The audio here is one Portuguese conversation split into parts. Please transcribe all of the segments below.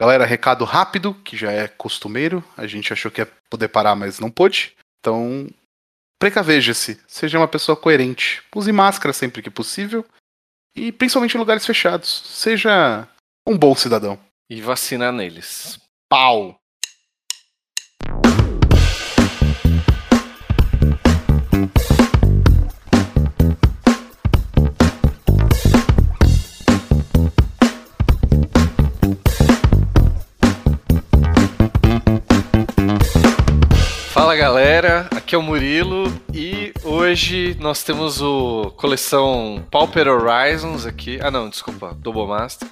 Galera, recado rápido, que já é costumeiro. A gente achou que ia poder parar, mas não pôde. Então, precaveja-se. Seja uma pessoa coerente. Use máscara sempre que possível. E principalmente em lugares fechados. Seja um bom cidadão. E vacina neles. Pau! Galera, aqui é o Murilo e hoje nós temos o coleção Pauper Horizons aqui. Ah não, desculpa, Double Masters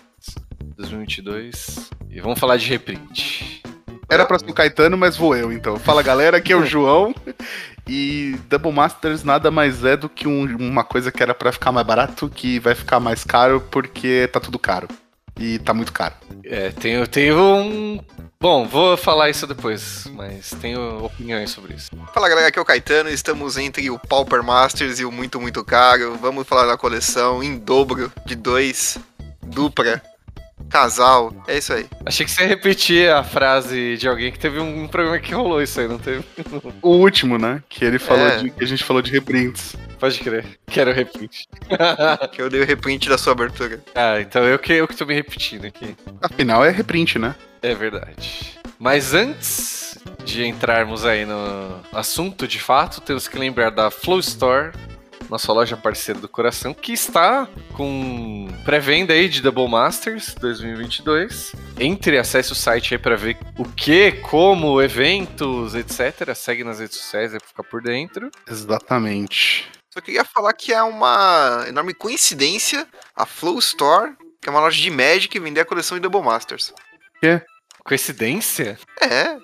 2022. E vamos falar de reprint. Era pra ser o Caetano, mas vou eu então. Fala galera, aqui é o João. E Double Masters nada mais é do que um- uma coisa que era pra ficar mais barato, que vai ficar mais caro porque tá tudo caro. E tá muito caro. É, tenho, tenho um. Bom, vou falar isso depois, mas tenho opiniões sobre isso. Fala galera, aqui é o Caetano, estamos entre o Pauper Masters e o Muito Muito Caro. Vamos falar da coleção em dobro, de dois, dupla, casal, é isso aí. Achei que você ia repetir a frase de alguém que teve um programa que rolou isso aí, não teve? O último, né? Que ele falou É. de. Que a gente falou de reprints. Pode crer. Quero repetir. Que eu dei o reprint da sua abertura. ah, então eu que, eu que tô me repetindo aqui. Afinal, é reprint, né? É verdade. Mas antes de entrarmos aí no assunto de fato, temos que lembrar da Flow Store, nossa loja parceira do coração, que está com pré-venda aí de Double Masters 2022. Entre e acesse o site aí para ver o que, como, eventos, etc. Segue nas redes sociais aí pra ficar por dentro. Exatamente. Só queria falar que é uma enorme coincidência a Flow Store, que é uma loja de Magic, vender a coleção de Double Masters. Coincidência? É,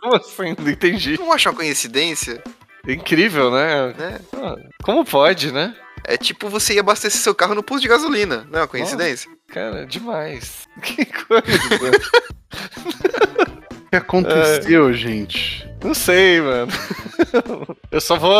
Como assim? Não entendi. não acha uma coincidência? Incrível, né? Né? Ah, Como pode, né? É tipo você ir abastecer seu carro no posto de gasolina, não é uma coincidência? Cara, demais. Que coisa. O que aconteceu, gente? Não sei, mano. Eu só vou.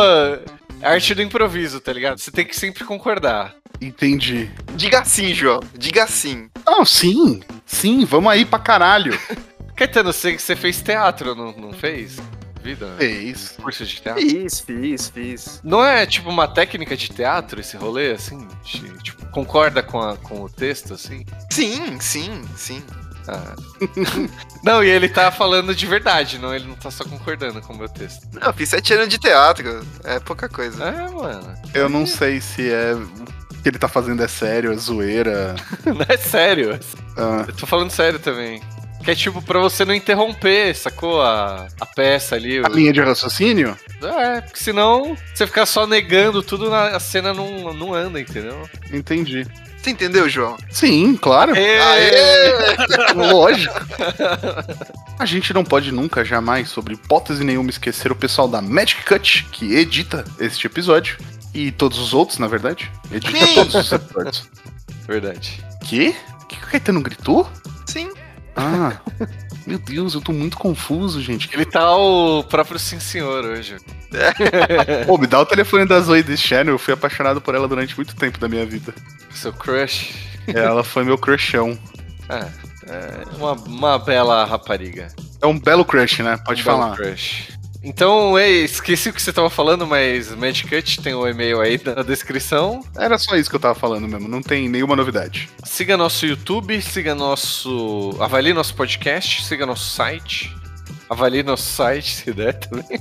Arte do improviso, tá ligado? Você tem que sempre concordar. Entendi. Diga sim, João, diga sim. Não, sim. Sim, vamos aí pra caralho. Caetano, você, você fez teatro, não, não fez? Vida? Fez. Curso de teatro? Fiz, fiz, fiz. Não é tipo uma técnica de teatro esse rolê, assim? De- Tipo, concorda com, a- com o texto, assim? Sim, sim, sim. Ah. não, e ele tá falando de verdade, não? Ele não tá só concordando com o meu texto. Não, fiz sete anos de teatro. É pouca coisa. É, mano. Eu não sei se é. O que ele tá fazendo é sério, é zoeira. Não é sério. Ah, Eu tô falando sério também. Que é tipo pra você não interromper, sacou? A, a peça ali. o- a linha de raciocínio? É, porque senão você ficar só negando tudo, na, a cena não, não anda, entendeu? Entendi. Você entendeu, João? Sim, claro. Aê! Lógico. A gente não pode nunca, jamais, sobre hipótese nenhuma, esquecer o pessoal da Magic Cut, que edita este episódio. E todos os outros, na verdade. Edita Sim. todos os episódios. Verdade. Quê? O que que o Caetano gritou? Sim. Ah, meu Deus, eu tô muito confuso, gente. Ele tá o próprio sim senhor hoje. Pô, me dá o telefone da Zoe desse channel, eu fui apaixonado por ela durante muito tempo da minha vida. Seu crush. Ela foi meu crushão. Ah, é uma, uma bela rapariga. É um belo crush, né? Pode Um belo falar. Crush. Então, ei, esqueci o que você tava falando, mas Magic Cut tem o e-mail aí na descrição. Era só isso que eu tava falando mesmo, não tem nenhuma novidade. Siga nosso YouTube, siga nosso. Avalie nosso podcast, siga nosso site. Avalie nosso site, se der também.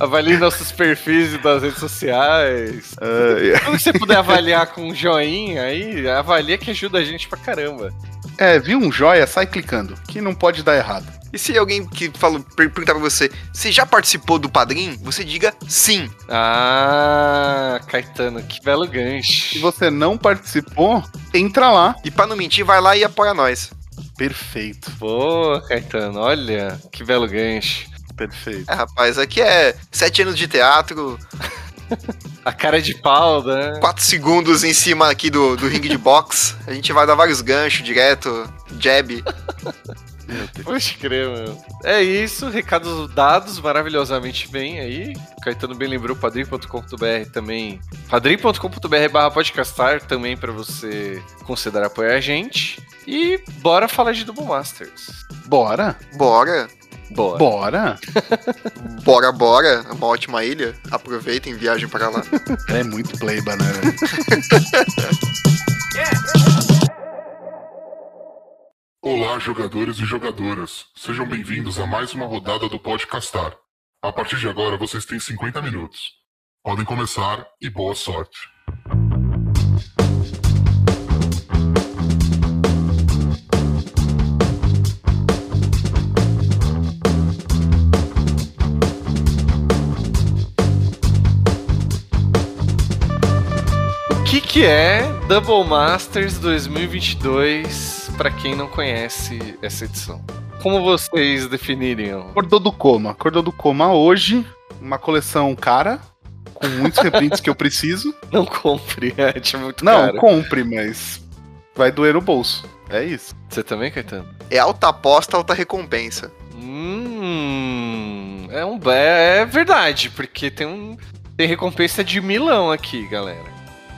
Avalie nossos perfis das redes sociais. Ah, Tudo que você puder avaliar com um joinha aí, avalia que ajuda a gente pra caramba. é, viu um joia, sai clicando, que não pode dar errado. E se alguém que falou, per- perguntar pra você, você já participou do Padrim? Você diga sim. Ah, Caetano, que belo Se gancho. você não participou, entra lá. E pra não mentir, vai lá e apoia nós. Perfeito, Pô, Caetano, olha, que belo gancho. perfeito. É, rapaz, aqui é sete anos de teatro, A cara de pau, né? quatro segundos em cima aqui do, do ringue de boxe. A gente vai dar vários ganchos direto, jab. Meu Deus. Pode crer, meu. É isso, recados dados maravilhosamente bem aí. Caetano bem lembrou, padrim.com.br também. padrim.com.br barra podcastar também pra você considerar apoiar a gente. E bora falar de Double Masters. Bora? Bora, Bora. Bora? bora, bora. É uma ótima ilha. Aproveitem, viagem para lá. É muito playba, né? velho? Olá, jogadores e jogadoras. Sejam bem-vindos a mais uma rodada do Podcastar. A partir de agora, vocês têm 50 minutos. Podem começar e boa sorte. O que que é Double Masters 2022 pra quem não conhece essa edição? Como vocês definiriam? Acordou do coma. Acordou do coma hoje. Uma coleção cara. Com muitos reprints que eu preciso. Não compre, é tipo, muito Não, caro. compre, mas vai doer no bolso. É isso. Você também, Caetano? É alta aposta, alta recompensa. Hum, é um é, é verdade, porque tem um tem recompensa de milão aqui, galera.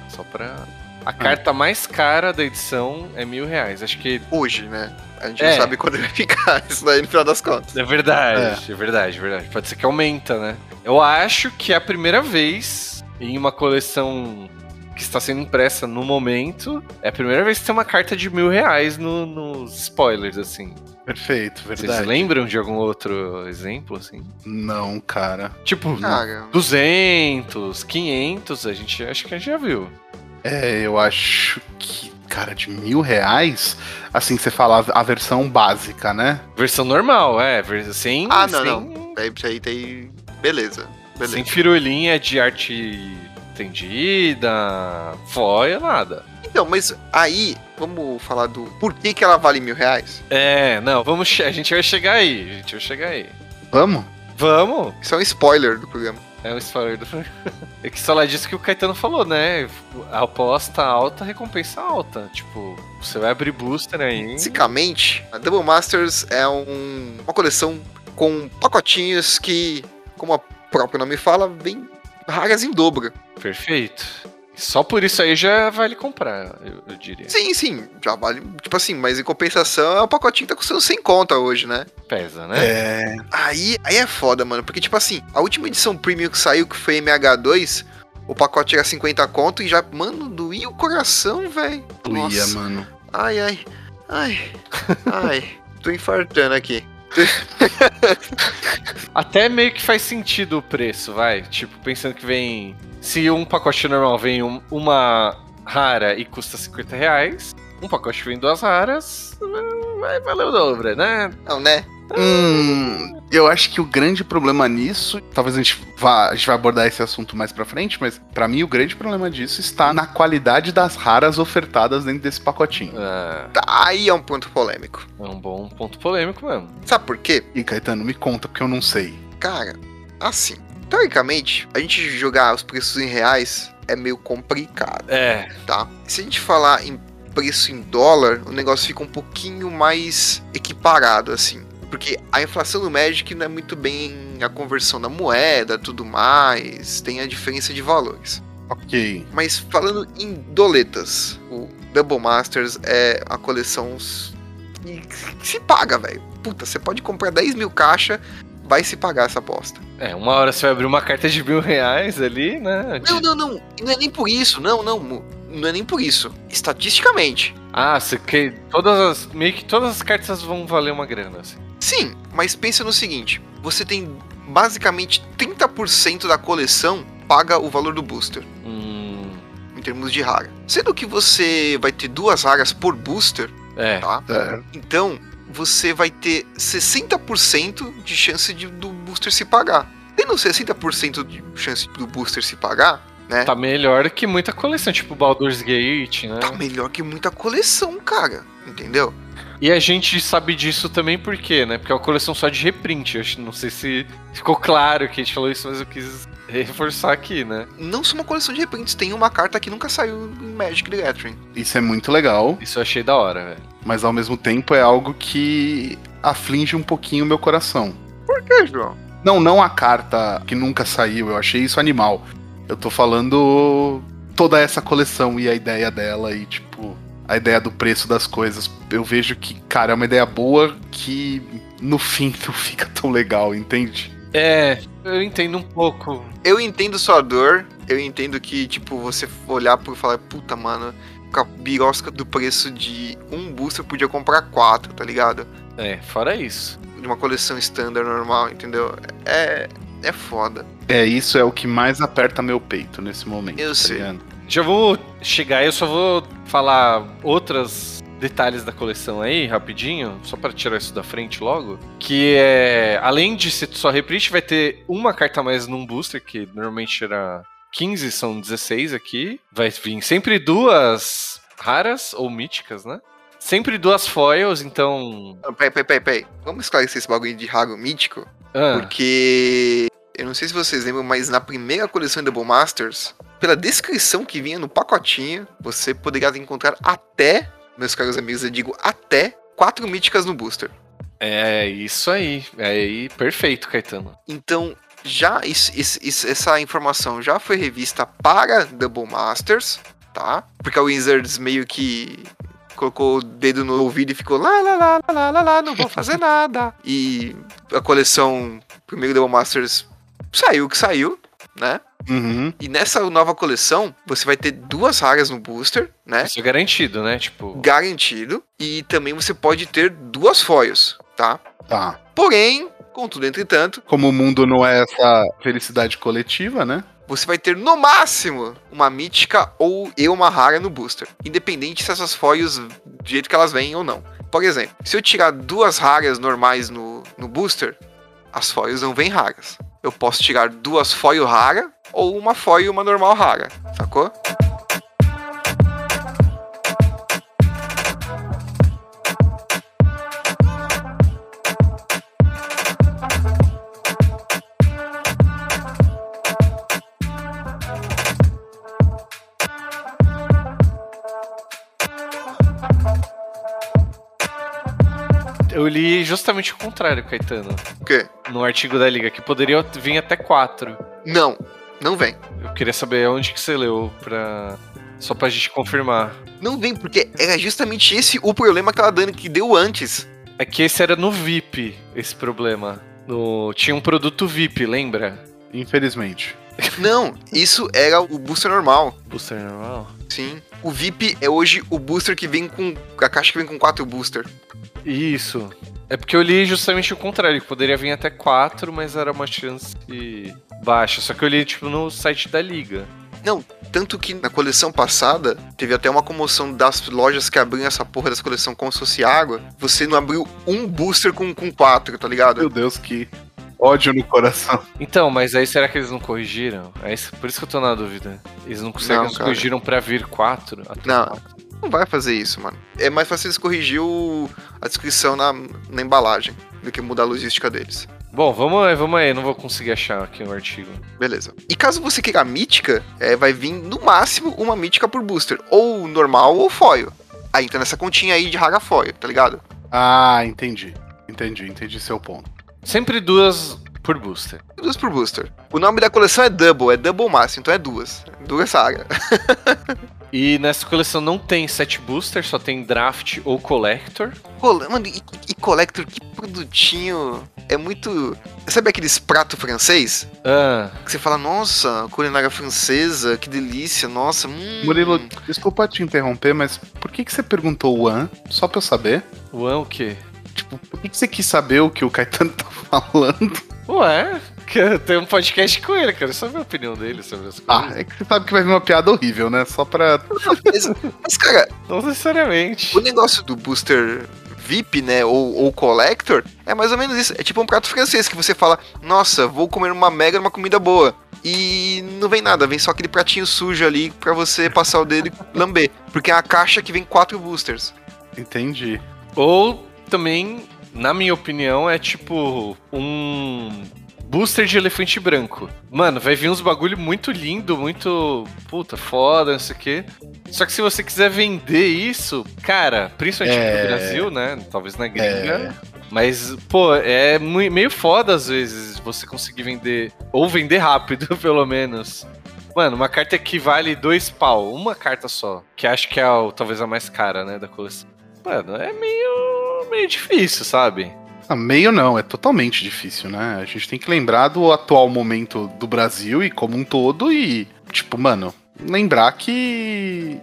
Só pra a carta mais cara da edição é mil reais. Acho que Hoje, né? A gente É. não sabe quando vai ficar isso daí no final das contas. é verdade, é. verdade, é verdade. Pode ser que aumenta, né? Eu acho que é a primeira vez em uma coleção que está sendo impressa no momento, é a primeira vez que tem uma carta de mil reais no- nos spoilers, assim. Perfeito, Vocês verdade. lembram de algum outro exemplo, assim? Não, cara. Tipo, Cara, 200, 500, a gente acho que a gente já viu. É, eu acho que, cara, de mil reais, assim, você fala a versão básica, né? Versão normal, é, sem, Ah, não, sem, daí isso aí tem. Beleza. Beleza. sem firulinha de arte estendida, foia, nada. Então, mas aí, vamos falar do por que, que ela vale mil reais? É, não, vamos, a gente vai chegar aí, a gente vai chegar aí. Vamos? Vamos! Isso é um spoiler do programa. É um spoiler do É que só lá disso que o Caetano falou, né? A aposta alta, recompensa alta. Tipo, você vai abrir booster aí. Basicamente, a Double Masters é um- uma coleção com pacotinhos que, como o próprio nome fala, vem raras em dobro. Perfeito. Só por isso aí já vale comprar, eu, eu diria. Sim, sim, já vale. Tipo assim, mas em compensação é um pacotinho que tá custando 100 conta hoje, né? Pesa, né? É. Aí, aí é foda, mano. Porque, tipo assim, a última edição premium que saiu, que foi MH2, o pacote era 50 conto e já, mano, doía o coração, velho. Doía, mano. Ai, ai, ai, ai. Tô infartando aqui. Até meio que faz sentido o preço, vai. Tipo, pensando que vem. Se um pacote normal vem um- uma rara e custa 50 reais, um pacote vem duas raras vai valer o dobro, né? Não, né? Hum, eu acho que o grande problema nisso, talvez a gente vá, a gente vai abordar esse assunto mais pra frente, mas pra mim o grande problema disso está na qualidade das raras ofertadas dentro desse pacotinho. Ah, Tá, aí é um ponto polêmico. é um bom ponto polêmico mesmo. Sabe por quê? E Caetano, me conta, porque eu não sei. Cara, assim, teoricamente, a gente jogar os preços em reais é meio complicado, É, tá? Se a gente falar em preço em dólar, o negócio fica um pouquinho mais equiparado, assim. Porque a inflação do Magic não é muito bem a conversão da moeda, tudo mais, tem a diferença de valores. Ok. Mas falando em doletas, o Double Masters é a coleção que se paga, velho. Puta, você pode comprar 10 mil caixas, vai se pagar essa aposta. é, uma hora você vai abrir uma carta de mil reais ali, né? Não, não, não. Não é nem por isso, não, não. Não é nem por isso. Estatisticamente. Ah, você que todas as meio que todas as cartas vão valer uma grana, assim. Sim, mas pensa no seguinte: você tem basicamente 30% da coleção paga o valor do booster, Hum, em termos de rara. Sendo que você vai ter duas raras por booster, é. tá? É, Então, você vai ter 60% de chance de, do booster se pagar. Tendo 60% de chance do booster se pagar, né? Tá melhor que muita coleção, tipo Baldur's Gate, né? Tá melhor que muita coleção, cara. Entendeu? E a gente sabe disso também por quê, né? Porque é uma coleção só de reprint. Eu acho- não sei se ficou claro que a gente falou isso, mas eu quis reforçar aqui, né? Não só uma coleção de reprints, tem uma carta que nunca saiu em Magic the Gathering. isso é muito legal, Isso eu achei da hora, velho. mas ao mesmo tempo é algo que aflige um pouquinho o meu coração. Por que, João? Não, não a carta que nunca saiu, eu achei isso animal. Eu tô falando toda essa coleção e a ideia dela e, tipo, a ideia do preço das coisas. Eu vejo que, cara, é uma ideia boa que no fim não fica tão legal, entende? É, eu entendo um pouco. Eu entendo sua dor, eu entendo que, tipo, você olhar por falar, puta, mano, com a birosca do preço de um booster podia comprar quatro, tá ligado? É, fora isso. De uma coleção standard normal, entendeu? É. É foda. É, isso é o que mais aperta meu peito nesse momento. Eu tá sei. ligado? Já vou chegar, eu só vou falar outros detalhes da coleção aí, rapidinho, só para tirar isso da frente logo. Que é, além de ser só reprint, vai ter uma carta a mais num booster, que normalmente era 15, são 16 aqui. Vai vir sempre duas raras ou míticas, né? Sempre duas foils, então. Peraí, peraí, peraí, peraí. Vamos esclarecer esse bagulho de raro mítico? Ah, Porque. Eu não sei se vocês lembram, mas na primeira coleção Double Masters, pela descrição que vinha no pacotinho, você poderia encontrar até, meus caros amigos, eu digo até, quatro míticas no booster. é isso aí. É aí, perfeito, Caetano. Então, já isso- isso- essa informação já foi revista para Double Masters, tá? Porque a Wizards meio que colocou o dedo no ouvido e ficou lá, lá, lá, lá, lá, lá, não vou fazer nada. E a coleção primeiro Double Masters saiu o que saiu, né? Uhum. E nessa nova coleção, você vai ter duas raras no booster, né? Isso é garantido, né? Tipo, Garantido. E também você pode ter duas foils, tá? Tá. Porém, contudo, entretanto, Como o mundo não é essa felicidade coletiva, né? você vai ter no máximo uma mítica ou e uma rara no booster. Independente se essas foils, do jeito que elas vêm ou não. Por exemplo, se eu tirar duas raras normais no, no booster, as foils não vêm raras. Eu posso tirar duas foil rara ou uma foil e uma normal rara, sacou? Eu li justamente o contrário, Caetano. O quê? No artigo da Liga, que poderia vir até quatro. Não, não vem. Eu queria saber onde que você leu pra. Só pra gente confirmar. Não vem, porque era justamente esse o problema que ela dando que deu antes. É que esse era no VIP, esse problema. No... Tinha um produto VIP, lembra? Infelizmente. Não, isso era o booster normal. Booster normal? Sim. O VIP é hoje o booster que vem com. A caixa que vem com quatro booster. Isso. É porque eu li justamente o contrário, que poderia vir até quatro, mas era uma chance baixa. Só que eu li, tipo, no site da Liga. Não, tanto que na coleção passada teve até uma comoção das lojas que abriam essa porra dessa coleção como se fosse água. Você não abriu um booster com, com quatro, tá ligado? Meu Deus, que ódio no coração. Então, mas aí será que eles não corrigiram? É isso- por isso que eu tô na dúvida. Eles não conseguem, Não, eles corrigiram pra vir quatro? até Não. quatro. Não vai fazer isso, mano. É mais fácil eles corrigir o- a descrição na, na embalagem do que mudar a logística deles. Bom, vamos aí, vamos aí. Eu não vou conseguir achar aqui o artigo. Beleza. E caso você queira a mítica, é, vai vir no máximo uma mítica por booster. Ou normal ou foil. Aí entra nessa continha aí de rara foil, tá ligado? Ah, entendi. Entendi, entendi seu ponto. Sempre duas por booster. Duas por booster. O nome da coleção é Double, é Double Master, então é duas. Duas saga. E nessa coleção não tem set booster, só tem draft ou collector. Rola- Mano, e, e Collector, que produtinho. É muito. Sabe aqueles pratos francês? Ah, Que você fala, nossa, culinária francesa, que delícia, nossa. Hum. Murilo, desculpa te interromper, mas por que, que você perguntou o An? Só pra eu saber. o An o quê? Tipo, por que, você quis saber o que o Caetano tá falando? Ué, tenho um podcast com ele, quero saber a opinião dele sobre as coisas. Ah, é que você sabe que vai vir uma piada horrível, né? Só pra. Mas, mas, cara, Não necessariamente. o negócio do booster VIP, né, ou, ou Collector, é mais ou menos isso. É tipo um prato francês que você fala, nossa, vou comer uma mega uma comida boa. E não vem nada, vem só aquele pratinho sujo ali pra você passar o dedo e lamber. Porque é a caixa que vem quatro boosters. Entendi. Ou também, na minha opinião, é tipo um booster de elefante branco. Mano, vai vir uns bagulho muito lindo, muito. Puta, foda, não sei o quê. Só que se você quiser vender isso, cara, principalmente É. no Brasil, né? Talvez na gringa. É. Mas, pô, é meio foda às vezes você conseguir vender. Ou vender rápido, pelo menos. Mano, uma carta que vale dois pau, uma carta só. Que acho que é a, talvez a mais cara, né, da coleção. Mano, é meio. Meio difícil, sabe? Ah, meio não, é totalmente difícil, né? A gente tem que lembrar do atual momento do Brasil e como um todo e, tipo, mano, lembrar que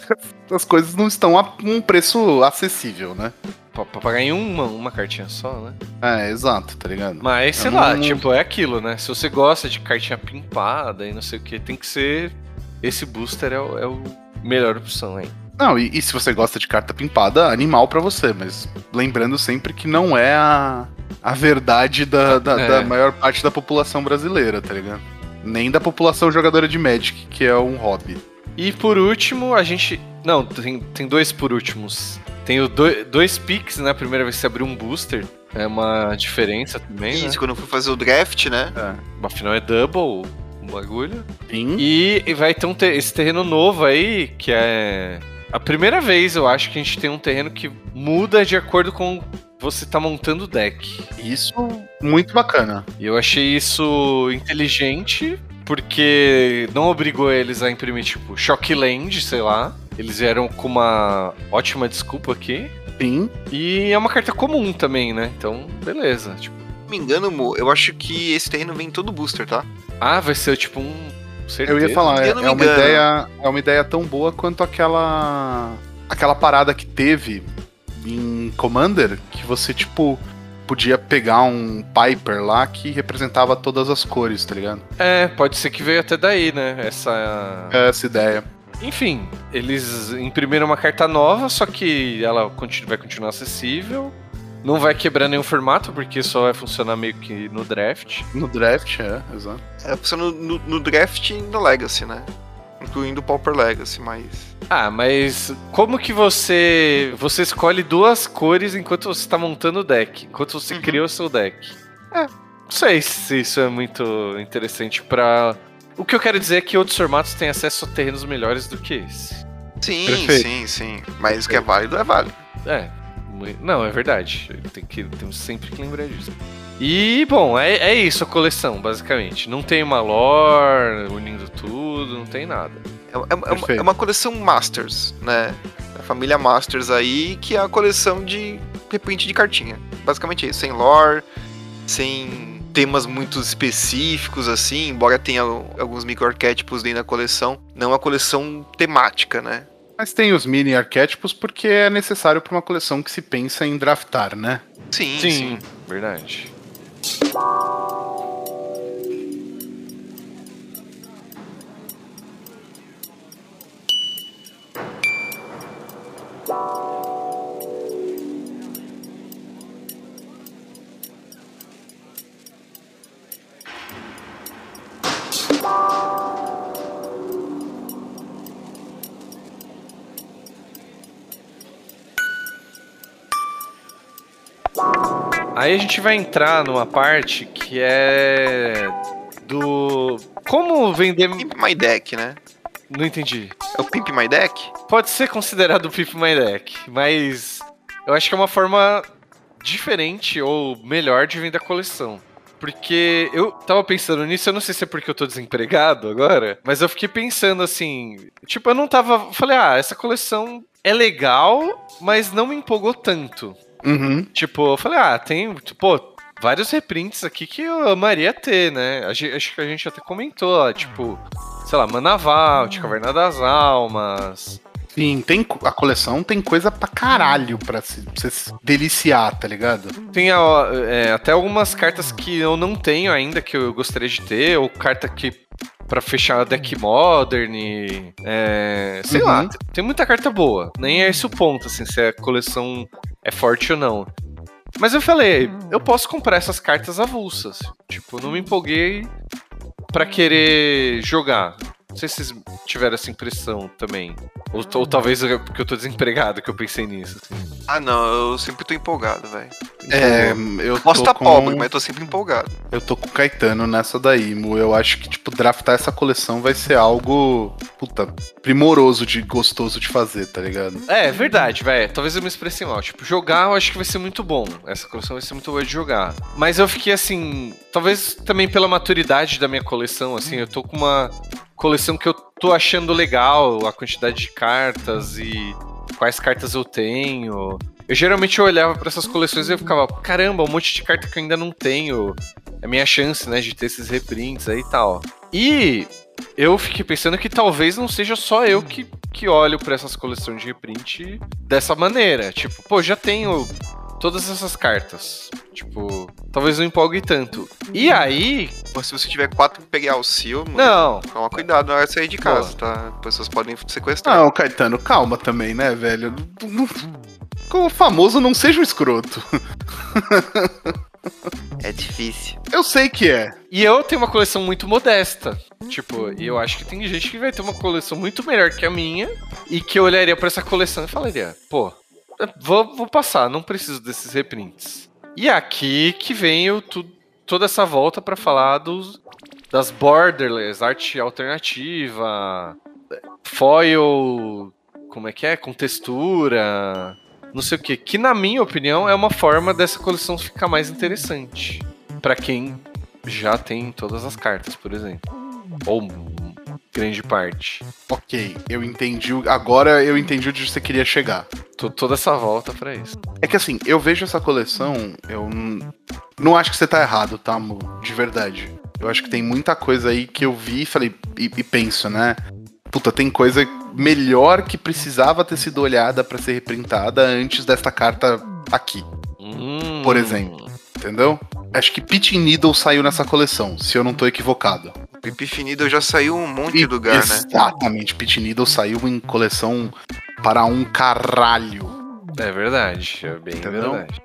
as coisas não estão a um preço acessível, né? Pra, pra pagar em uma, uma cartinha só, né? É, exato, tá ligado? Mas, sei Eu lá, não- tipo, é aquilo, né? Se você gosta de cartinha pimpada e não sei o que, tem que ser. Esse booster é o, é o melhor opção aí. Não, e, e se você gosta de carta pimpada, animal pra você, mas lembrando sempre que não é a, a verdade da, da, É. da maior parte da população brasileira, tá ligado? Nem da população jogadora de Magic, que é um hobby. E por último, a gente. Não, tem, tem dois por últimos. Tem o do, dois picks, né? A primeira vez que você abriu um booster. É uma diferença também, Isso, né? quando eu fui fazer o draft, né? Afinal é double o bagulho. Sim. E, e vai ter um te- esse terreno novo aí, que é. A primeira vez eu acho que a gente tem um terreno que muda de acordo com você tá montando o deck. Isso muito bacana. E eu achei isso inteligente, porque não obrigou eles a imprimir, tipo, Shockland, sei lá. Eles vieram com uma ótima desculpa aqui. Sim. E é uma carta comum também, né? Então, beleza. Tipo, Se não me engano, Mo, eu acho que esse terreno vem em todo booster, tá? ah, vai ser tipo um. Certeza. Eu ia falar, é, Eu me é uma engano. ideia, é uma ideia tão boa quanto aquela aquela parada que teve em Commander, que você tipo podia pegar um Piper lá que representava todas as cores, tá ligado? É, pode ser que veio até daí, né? Essa. Essa ideia. Enfim, eles imprimiram uma carta nova, só que ela vai continuar acessível. Não vai quebrar nenhum formato, porque só vai funcionar meio que no draft. No draft, é, exato. É funciona no, no draft e no Legacy, né? Incluindo o Pauper Legacy, mas. Ah, mas como que você você escolhe duas cores enquanto você está montando o deck, enquanto você Uhum. cria o seu deck? É, não sei se isso é muito interessante pra. O que eu quero dizer é que outros formatos têm acesso a terrenos melhores do que esse. Sim, Perfeito. sim, sim. Mas o que é válido é válido. É, não, é verdade. Tem que, temos sempre que lembrar disso. E, bom, é, é isso a coleção, basicamente. Não tem uma lore unindo tudo, não tem nada. É, é- é uma, é uma coleção Masters, né? A família Masters aí, que é a coleção de reprint de cartinha. Basicamente é isso. Sem lore, sem temas muito específicos, assim, embora tenha alguns micro-arquétipos dentro da coleção. Não é uma coleção temática, né? Mas tem os mini arquétipos porque é necessário para uma coleção que se pensa em draftar, né? Sim, sim. verdade. Aí a gente vai entrar numa parte que é do como vender. Pimp My Deck, né? Não entendi. É o Pimp My Deck? Pode ser considerado o Pip My Deck, mas eu acho que é uma forma diferente ou melhor de vender a coleção. Porque eu tava pensando nisso, eu não sei se é porque eu tô desempregado agora, mas eu fiquei pensando assim, tipo, eu não tava, falei, ah, essa coleção é legal, mas não me empolgou tanto. Uhum. Tipo, eu falei, ah, tem, pô, vários reprints aqui que eu amaria ter, né? Acho que a gente até comentou, ó, tipo, sei lá, Manaval, de Caverna das Almas. Sim, tem, a coleção tem coisa pra caralho pra se, pra você se deliciar, tá ligado? Tem ó, é, até algumas cartas que eu não tenho ainda, que eu gostaria de ter, ou carta que. Pra fechar deck modern, e, é, sei Uhum. lá, tem- muita carta boa. Nem é esse o ponto, assim, se a coleção é forte ou não. Mas eu falei, eu posso comprar essas cartas avulsas. Tipo, não me empolguei pra querer jogar. Não sei se vocês tiveram essa impressão também. Ou, ou talvez eu- porque eu tô desempregado que eu pensei nisso. assim. Ah, não, eu sempre tô empolgado, velho. É, eu Posso tô estar com... pobre, mas tô sempre empolgado. Eu tô com o Caetano nessa daí, Mo. Eu acho que, tipo, draftar essa coleção vai ser algo, puta, primoroso de gostoso de fazer, tá ligado? É, verdade, velho. Talvez eu me expresse mal. Tipo, jogar eu acho que vai ser muito bom. Essa coleção vai ser muito boa de jogar. Mas eu fiquei assim. Talvez também pela maturidade da minha coleção, assim, eu tô com uma coleção que eu tô achando legal, a quantidade de cartas e quais cartas eu tenho. Eu geralmente eu olhava pra essas coleções e eu ficava, caramba, um monte de carta que eu ainda não tenho. É minha chance, né, de ter esses reprints aí e tal. E eu fiquei pensando que talvez não seja só eu que, que olho pra essas coleções de reprint dessa maneira. Tipo, pô, já tenho todas essas cartas. Tipo, talvez não empolgue tanto. E aí. Mas se você tiver quatro imperial seal, mano, Não, toma cuidado na hora de sair de casa, tá? As pessoas podem sequestrar. Não, Caetano, calma também, né, velho? Não- Como famoso, não seja um escroto. É difícil. Eu sei que é. E eu tenho uma coleção muito modesta. Tipo, eu acho que tem gente que vai ter uma coleção muito melhor que a minha e que eu olharia pra essa coleção e falaria, pô, vou, vou passar, não preciso desses reprints. E aqui que vem o, tu- toda essa volta pra falar dos, das borderless, arte alternativa, foil, como é que é? Com textura, não sei o que. Que na minha opinião é uma forma dessa coleção ficar mais interessante. Pra quem já tem todas as cartas, por exemplo. Ou grande parte. Ok, eu entendi. Agora eu entendi onde você queria chegar. Tô toda essa volta pra isso. É que assim, eu vejo essa coleção, eu não acho que você tá errado, tá, Mo? De verdade. Eu acho que tem muita coisa aí que eu vi e falei, e, e penso, né? Puta, tem coisa melhor que precisava ter sido olhada pra ser reprintada antes desta carta aqui, Hum. Por exemplo. entendeu? Acho que Pit Needle saiu nessa coleção, se eu não tô equivocado. Pipi Finido já saiu um monte de lugar, né? Exatamente, Pit Needle saiu em coleção para um caralho. É verdade, é bem Entendeu? verdade.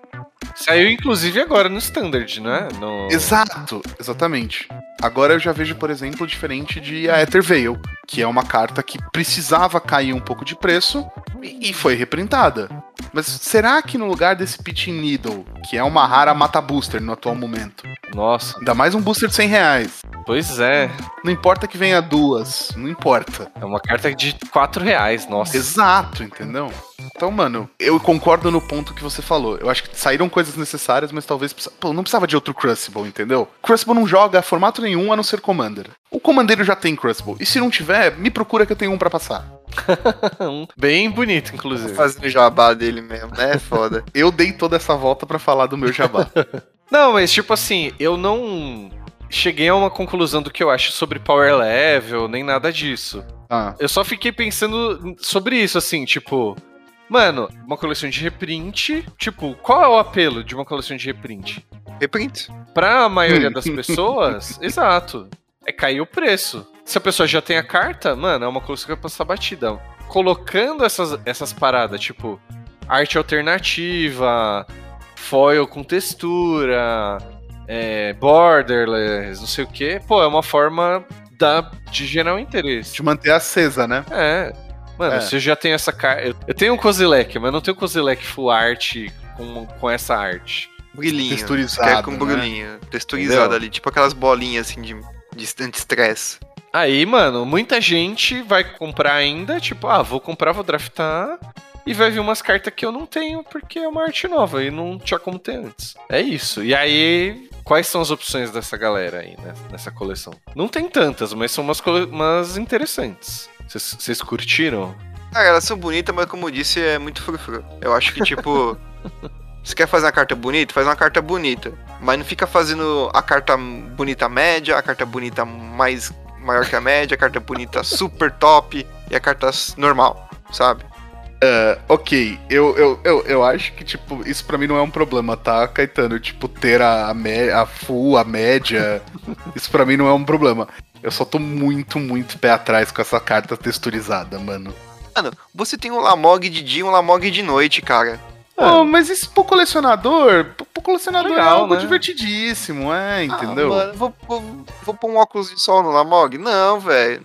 Saiu inclusive agora no Standard, né? No... Exato, exatamente. Agora eu já vejo, por exemplo, diferente de a Ether Veil, que é uma carta que precisava cair um pouco de preço e, e foi reprintada. Mas será que no lugar desse Pitching Needle, que é uma rara mata booster no atual momento, Nossa, ainda mais um booster de 100 reais, pois é. não importa que venha duas, não importa. É uma carta de 4 reais, nossa. Exato, entendeu? Então, mano, eu concordo no ponto que você falou. Eu acho que saíram coisas necessárias, mas talvez. Pô, não precisava de outro Crucible, entendeu? Crucible não joga formato nenhum a não ser Commander. O Commandeiro já tem Crucible. E se não tiver, me procura que eu tenho um pra passar. Bem bonito, inclusive. Fazendo jabá dele mesmo, né? É foda. Eu dei toda essa volta pra falar do meu jabá. Não, mas tipo assim, eu não cheguei a uma conclusão do que eu acho sobre power level, nem nada disso. ah, Eu só fiquei pensando sobre isso, assim, tipo. Mano, uma coleção de reprint. Tipo, qual é o apelo de uma coleção de reprint? Reprint. Pra maioria das pessoas, exato. É cair o preço. Se a pessoa já tem a carta, mano, é uma coleção que vai passar batida. Colocando essas, essas paradas, tipo, arte alternativa, foil com textura, é, borderless, não sei o que, pô, é uma forma da, de gerar um interesse. de manter acesa, né? É. Mano, É. se eu já tenho essa carta. Eu, eu tenho um Kozilek, mas não tenho Kozilek full art com, com essa arte. Brilhinho. Texturizado, Quer com né? brilhinho. Texturizado Entendeu? ali. Tipo aquelas bolinhas assim de, de anti-stress. Aí, mano, muita gente vai comprar ainda, tipo, ah, vou comprar, vou draftar. E vai vir umas cartas que eu não tenho porque é uma arte nova e não tinha como ter antes. É isso. E aí, quais são as opções dessa galera aí, né, nessa coleção? Não tem tantas, mas são umas, umas interessantes. Vocês vocês curtiram? Cara, elas são bonitas, mas como eu disse, é muito frufru. Eu acho que, tipo. Você quer fazer uma carta bonita? Faz uma carta bonita. Mas não fica fazendo a carta bonita média, a carta bonita mais maior que a média, a carta bonita super top e a carta normal, sabe? Ok, eu, eu, eu, eu acho que, tipo, isso pra mim não é um problema, tá, Caetano? Tipo, ter a, a, a full, a média, isso pra mim não é um problema. Eu só tô muito, muito pé atrás com essa carta texturizada, mano. Mano, você tem um Lamog de dia e um Lamog de noite, cara. Pô, mas isso pro colecionador, pro colecionador é Legal, algo né? divertidíssimo, é, entendeu? Ah, mano, vou, vou, vou pôr um óculos de sol no Lamog? Não, velho.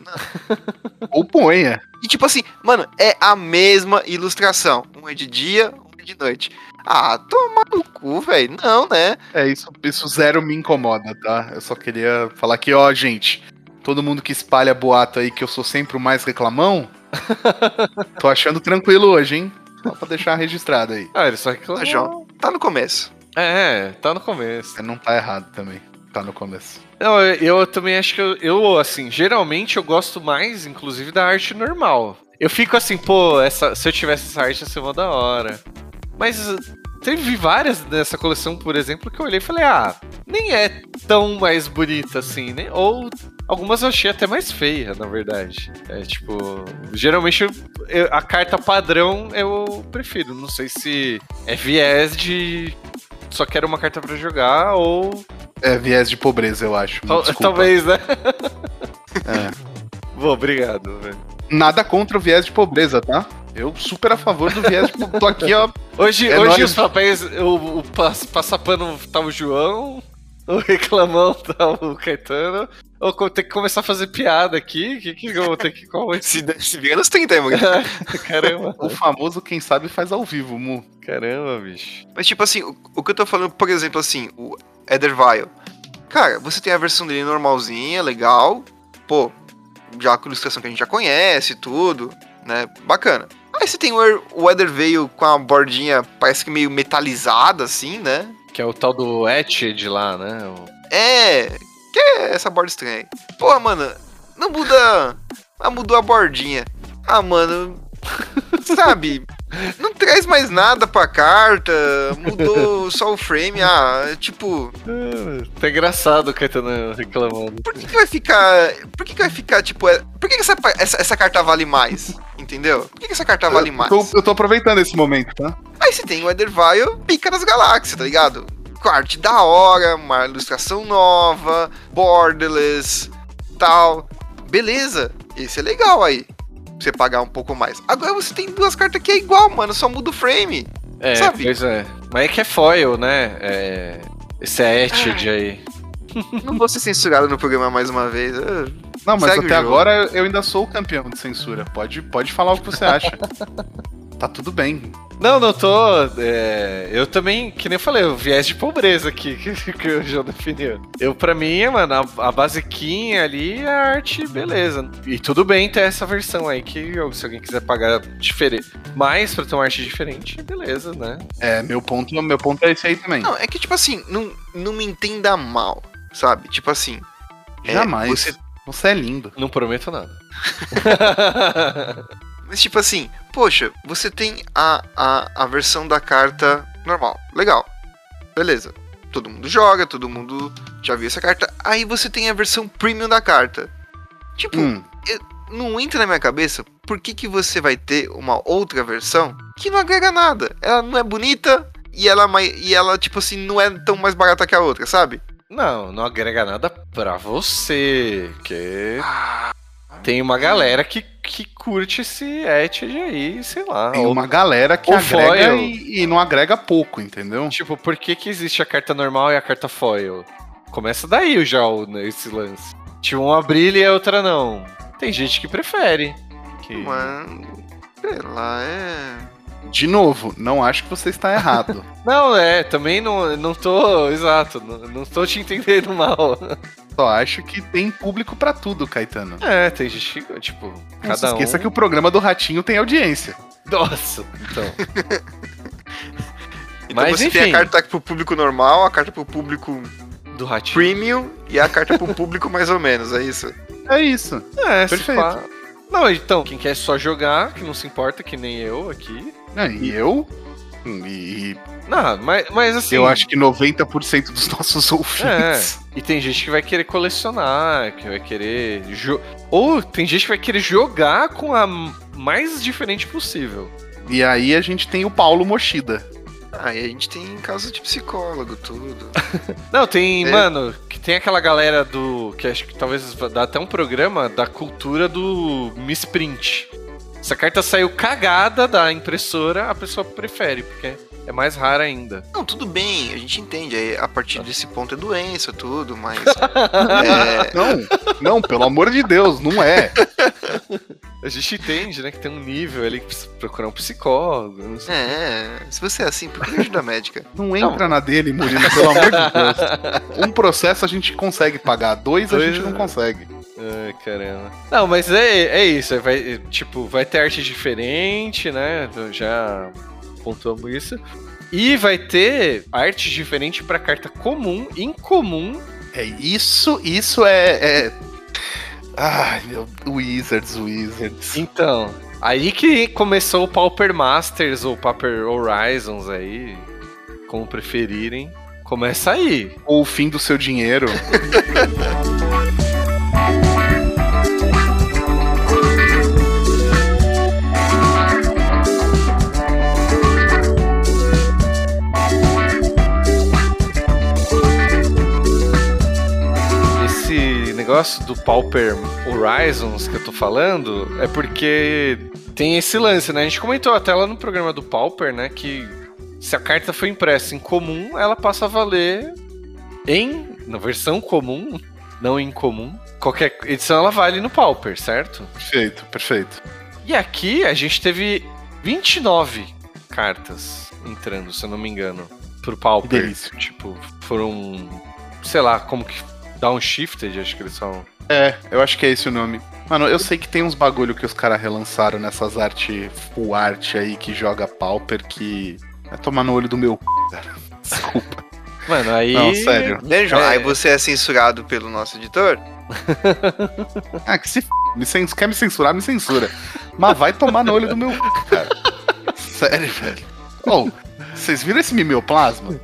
Ou ponha. E tipo assim, mano, é a mesma ilustração. Um é de dia, um é de noite. Ah, toma no cu, velho. Não, né? É, isso, isso zero me incomoda, tá? Eu só queria falar que, ó, gente, todo mundo que espalha boato aí que eu sou sempre o mais reclamão, tô achando tranquilo hoje, hein? Só pra deixar registrado aí. Ah, ele só reclamou. João, tá no começo. É, tá no começo. Você não tá errado também. Tá no começo. Não, eu, eu também acho que eu, eu, assim, geralmente eu gosto mais, inclusive, da arte normal. Eu fico assim, pô, essa, se eu tivesse essa arte ia ser uma da hora. Mas teve várias nessa coleção, por exemplo, que eu olhei e falei, ah, nem é tão mais bonita assim, né? Ou algumas eu achei até mais feia, na verdade. É tipo, geralmente eu- a carta padrão eu prefiro. Não sei se é viés de só quero uma carta pra jogar ou É viés de pobreza, eu acho. Tal- Desculpa. talvez, né? É. Bom, obrigado, velho. Nada contra o viés de pobreza, tá? Eu super a favor do viés de pobreza. Tô aqui, ó. Hoje, É hoje nóis. os papéis, o, o pass- passapano tá o João, o reclamão tá o Caetano. Eu vou ter que começar a fazer piada aqui. O que, que eu vou ter que. Qual é Se, se vira nos 30, mano. Caramba, O famoso quem sabe faz ao vivo, Mu. caramba, bicho. Mas, tipo assim, o, o que eu tô falando, por exemplo, assim, o Edervile. Cara, você tem a versão dele normalzinha, legal. Pô, já com ilustração que a gente já conhece, tudo, né? Bacana. Aí você tem o, Er- o Edervale com a bordinha, parece que meio metalizada, assim, né? Que é o tal do Etched lá, né? O- É. Que é essa borda estranha aí? Pô, mano, não muda. Ah, mudou a bordinha. Ah, mano. Sabe? Não traz mais nada pra carta. Mudou só o frame. Ah, tipo. Ah, Tá engraçado o Caetano reclamando. Por que, que vai ficar. Por que, que vai ficar, tipo. é- Por que, que essa, essa, essa carta vale mais? Entendeu? Por que, essa carta vale mais? Eu tô, eu tô aproveitando esse momento, tá? Aí você tem o Edervile pica das galáxias, tá ligado? Arte da hora, uma ilustração nova, borderless, tal. Beleza, esse é legal aí. Pra Você pagar um pouco mais. Agora você tem duas cartas que é igual, mano, só muda o frame. É, Sabe? pois é. Mas é que é foil, né? É... Esse é Etched Ah. aí. Não vou ser censurado no programa mais uma vez. Não, mas Segue até agora eu ainda sou o campeão de censura. Pode, pode falar o que você acha. tá tudo bem. Não, não tô. é, eu também, que nem eu falei, o viés de pobreza aqui que, que o João definiu. Eu, pra mim, mano, a, a basiquinha ali é a arte, beleza. E tudo bem ter essa versão aí que se alguém quiser pagar diferente. Mais pra ter uma arte diferente, beleza, né? É, meu ponto, meu ponto é esse aí também. Não, é que tipo assim, não, não me entenda mal, sabe? Tipo assim. é, Jamais. você Você é lindo. Não prometo nada. Mas tipo assim, poxa, você tem a, a, a versão da carta normal. Legal. Beleza. Todo mundo joga, todo mundo já viu essa carta. Aí você tem a versão premium da carta. Tipo, Hum, não entra na minha cabeça por que, que você vai ter uma outra versão que não agrega nada. Ela não é bonita e ela, é e ela tipo assim, não é tão mais barata que a outra, sabe? Não, não agrega nada pra você. Que tem uma galera que, que curte esse Etched aí, sei lá. tem ou- uma galera que agrega foil. e, e não agrega pouco, entendeu? Tipo, por que, que existe a carta normal e a carta foil? Começa daí já o- né, esse lance. Tipo, uma brilha e a outra não. Tem gente que prefere. Que... Mas. Sei lá, é. De novo, não acho que você está errado. Não, é, também não, não tô. Exato, não, não tô te entendendo mal. Só acho que tem público pra tudo, Caetano. É, tem gente que, tipo, Não cada se esqueça um. que o programa do Ratinho tem audiência. Nossa, então. Então Mas, você tem enfim. a carta pro público normal, a carta pro público Do ratinho. premium e a carta pro público mais ou menos, é isso? É isso. É, Perfeito. pá. Não, então, quem quer só jogar, que não se importa, que nem eu aqui. É, e eu? E, Não, mas, mas assim. eu acho que 90% dos nossos É, ouvintes. e tem gente que vai querer colecionar, que vai querer. Jo Ou tem gente que vai querer jogar com a mais diferente possível. E aí a gente tem o Paulo Mochida. Ah, e a gente tem caso de psicólogo, tudo. Não, tem, É. mano, que tem aquela galera do. Que acho que talvez dá até um programa da cultura do misprint. Se a carta saiu cagada da impressora, a pessoa prefere, porque é mais rara ainda. Não, tudo bem, a gente entende. aí, A partir desse ponto é doença, tudo, mas. é, Não, não, pelo amor de Deus, não é. A gente entende, né, que tem um nível ali que precisa procurar um psicólogo. Não sei. é, se você é assim, procure ajuda médica. Não entra na dele, Murilo, pelo amor de Deus. Um processo a gente consegue pagar, dois a Dois, gente não consegue. Ai, caramba. Não, mas é, é isso. Vai, é, tipo, vai ter arte diferente, né? Já pontuamos isso. E vai ter arte diferente pra carta comum, incomum. É isso, isso é. é... Ai, meu. Wizards, Wizards. Então, aí que começou o Pauper Masters ou Pauper Horizons aí, como preferirem. Começa aí. Ou o fim do seu dinheiro. negócio do Pauper Horizons que eu tô falando é porque tem esse lance, né? A gente comentou até lá no programa do Pauper, né? Que se a carta foi impressa em comum, ela passa a valer em, na versão comum, não em comum. Qualquer edição ela vale no Pauper, certo? Perfeito, perfeito. E aqui a gente teve 29 cartas entrando, se eu não me engano, pro Pauper. delícia. Tipo, foram. Sei lá, como que. Downshifted, acho que eles são. É, eu acho que é esse o nome. Mano, eu sei que tem uns bagulho que os caras relançaram nessas arte full art aí que joga Pauper que. É tomar no olho do meu c, cara. Desculpa. Mano, aí. Não, sério. Né, João? É. Aí você é censurado pelo nosso editor? Ah, que se f... me cens... quer me censurar, me censura. Mas vai tomar no olho do meu c, cara. Sério, velho. Ô, vocês viram esse mimeoplasma?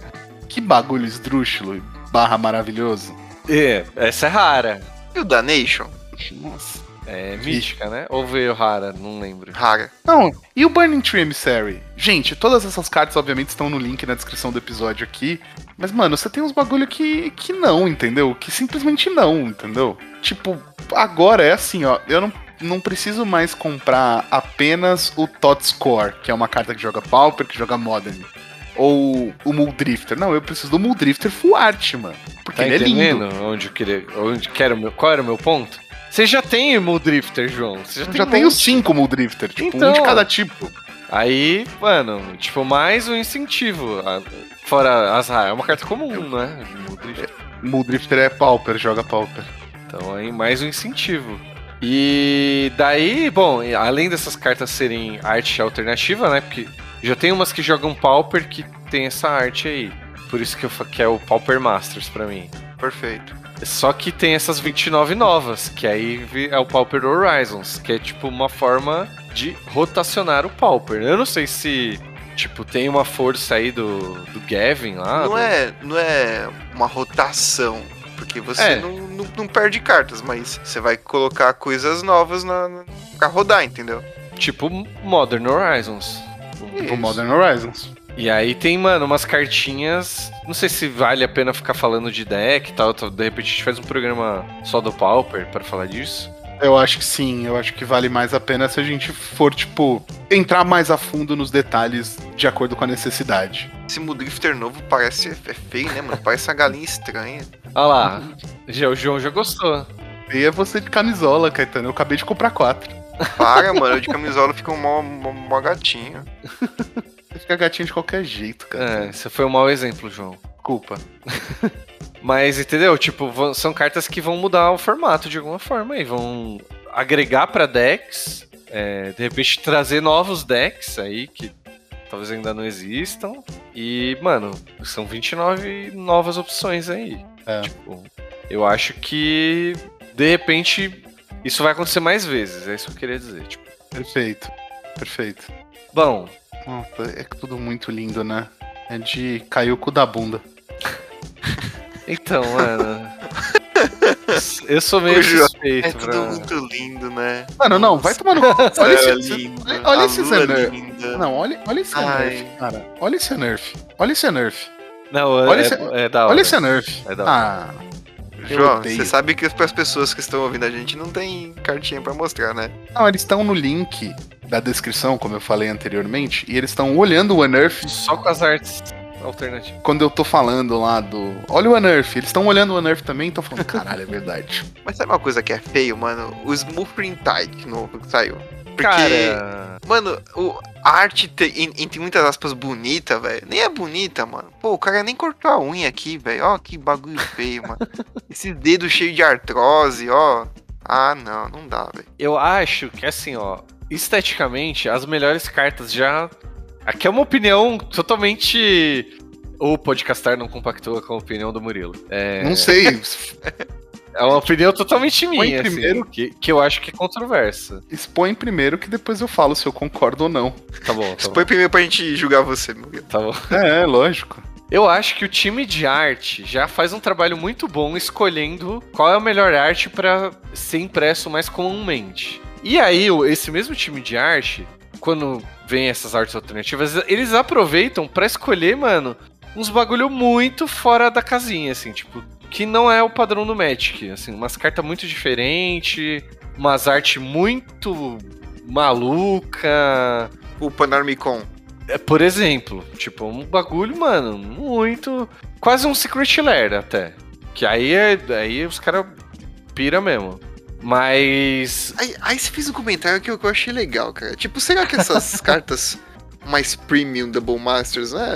Que bagulho esdrúxulo e barra maravilhoso. É, essa é rara. E o da Nation? Nossa. É mítica, né? Ou veio rara, não lembro. Rara. Não, e o Burning Tree Emissary? Gente, todas essas cartas, obviamente, estão no link na descrição do episódio aqui. Mas, mano, você tem uns bagulho que, que não, entendeu? Que simplesmente não, entendeu? Tipo, agora é assim, ó. Eu não, não preciso mais comprar apenas o Tot Score, que é uma carta que joga Pauper, que joga Modern. Ou o Muldrifter. Não, eu preciso do Muldrifter Full Art, mano. Porque Tá ele é lindo. entendendo onde eu queria. Onde que meu, qual era o meu ponto? Você já tem o Drifter, João. Você já Eu tem já um tenho cinco Muldrifter, tipo, Então. um de cada tipo. Aí, mano, tipo, mais um incentivo. Fora as. É uma carta comum, né? Muldrifter. Muldrifter é Pauper, joga Pauper. Então aí mais um incentivo. E daí, bom, além dessas cartas serem arte alternativa, né? Porque já tem umas que jogam Pauper que tem essa arte aí. Por isso que, eu, que é o Pauper Masters pra mim. Perfeito. Só que tem essas 29 novas, que aí é o Pauper Horizons, que é tipo uma forma de rotacionar o Pauper. Eu não sei se, tipo, tem uma força aí do, do Gavin lá. não, do- é, não é uma rotação. Porque você É. não, não, não perde cartas, mas você vai colocar coisas novas na, na, pra rodar, entendeu? Tipo Modern Horizons. Isso. O Modern Horizons. E aí tem, mano, umas cartinhas. Não sei se vale a pena ficar falando de deck e tal. tal, De repente a gente faz um programa só do Pauper para falar disso. Eu acho que sim, eu acho que vale mais a pena se a gente for, tipo, entrar mais a fundo nos detalhes de acordo com a necessidade. Esse Mudrifter novo parece é feio, né, mano? Parece uma galinha estranha. Olha lá. Já, o João já gostou. E é você de camisola, Caetano. Eu acabei de comprar quatro. Para, mano, eu de camisola fica um mó, mó, mó gatinho. Você fica gatinho de qualquer jeito, cara. É, esse foi um mau exemplo, João. Desculpa. Mas entendeu? Tipo, vão- são cartas que vão mudar o formato de alguma forma e vão agregar pra decks, é, de repente trazer novos decks aí que talvez ainda não existam. E, mano, são 29 novas opções aí. É. Tipo, eu acho que de repente isso vai acontecer mais vezes, é isso que eu queria dizer. Tipo, Perfeito. Perfeito. bom, Nossa, é tudo muito lindo, né? É de cair o cu da bunda. então, mano. Eu sou meio suspeito É tudo pra... muito lindo, né? Mano, não, vai tomar no cu. Olha Olha esse, lindo. olha esse Zener. linda. Não, olha, olha esse Ai. Nerf, cara. Olha esse Nerf. Olha esse Nerf. Não, Olha é, esse- é da hora. Olha esse Nerf. É da hora. Ah, João, odeio. você sabe que para as pessoas que estão ouvindo a gente não tem cartinha pra mostrar, né? Não, eles estão no link da descrição, como eu falei anteriormente, e eles estão olhando o Unearth Só com as artes alternativas. quando eu tô falando lá do. Olha o Unearth, eles estão olhando o Unearth também e estão falando, caralho, é verdade. Mas sabe uma coisa que é feio, mano? O Smooth Tide novo que saiu. Porque, Cara, mano, o, a arte, te, entre muitas aspas, bonita, velho. Nem é bonita, mano. Pô, o cara nem cortou a unha aqui, velho. Ó, que bagulho feio, mano. Esses dedos cheios de artrose, ó. Ah, não, não dá, velho. eu acho que assim, ó, esteticamente, as melhores cartas já. Aqui é uma opinião totalmente. O podcastar não compactua com a opinião do Murilo. É, Não sei. é uma opinião totalmente minha, assim, primeiro. que, que eu acho que é controversa. Expõe primeiro que depois eu falo se eu concordo ou não. Tá bom, tá bom. Põe primeiro pra gente julgar você, meu Deus. Tá bom. É, lógico. Eu acho que o time de arte já faz um trabalho muito bom escolhendo qual é a melhor arte pra ser impresso mais comumente. E aí, o- esse mesmo time de arte, quando vem essas artes alternativas, eles aproveitam pra escolher, mano, uns bagulho muito fora da casinha, assim, tipo, que não é o padrão do Magic, assim, umas cartas muito diferentes, umas artes muito maluca, O Panormicon. é, Por exemplo, tipo, um bagulho, mano, muito. Quase um Secret Lair até. Que aí, é, aí os caras pira mesmo. Mas. Aí, aí você fez um comentário que eu, que eu achei legal, cara. Tipo, será que essas cartas mais premium Double Masters, né?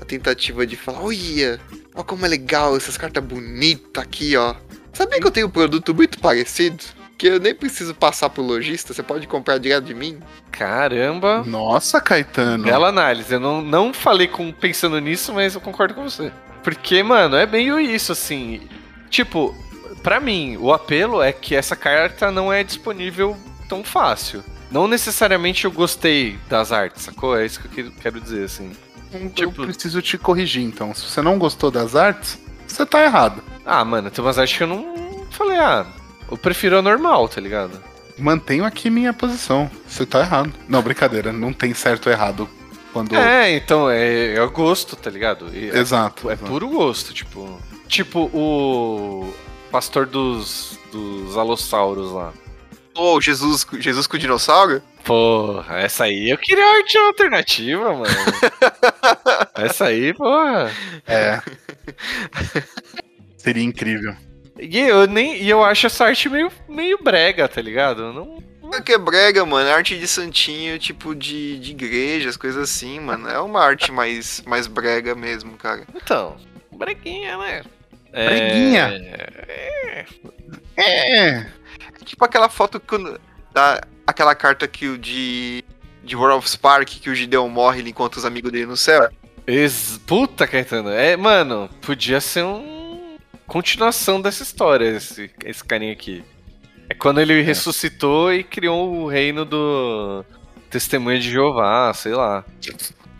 A tentativa de falar, olha, olha como é legal essas cartas bonitas aqui, ó. Sabia que eu tenho um produto muito parecido? Que eu nem preciso passar pro lojista, você pode comprar direto de mim? Caramba. Nossa, Caetano. Bela análise. Eu não, não falei com, pensando nisso, mas eu concordo com você. Porque, mano, é meio isso, assim. Tipo, pra mim, o apelo é que essa carta não é disponível tão fácil. Não necessariamente eu gostei das artes, sacou? É isso que eu que- quero dizer, assim. Eu tipo- preciso te corrigir, então. Se você não gostou das artes, você tá errado. Ah, mano, tem umas artes que eu não falei, ah, eu prefiro a normal, tá ligado? Mantenho aqui minha posição. Você tá errado. Não, brincadeira. Não tem certo ou errado quando. É, então, é, é o gosto, tá ligado? É, Exato. é exato. puro gosto, tipo. Tipo o pastor dos, dos alossauros lá. Ô, Jesus, Jesus com o dinossauro? Porra, essa aí eu queria arte alternativa, mano. essa aí, porra. É. Seria incrível. E eu, nem, e eu acho essa arte meio, meio brega, tá ligado? Não, É que é brega, mano. É arte de santinho, tipo de, de igrejas, coisas assim, mano. É uma arte mais, mais brega mesmo, cara. então, breguinha, né? Breguinha. É, É. É tipo aquela foto que da aquela carta que o de de World of Spark que o Gideon morre ele encontra os amigos dele no céu. Ex Puta, Caetano. É, mano, podia ser um. Continuação dessa história, esse, esse carinha aqui. É quando ele ressuscitou e criou o reino do Testemunha de Jeová, sei lá.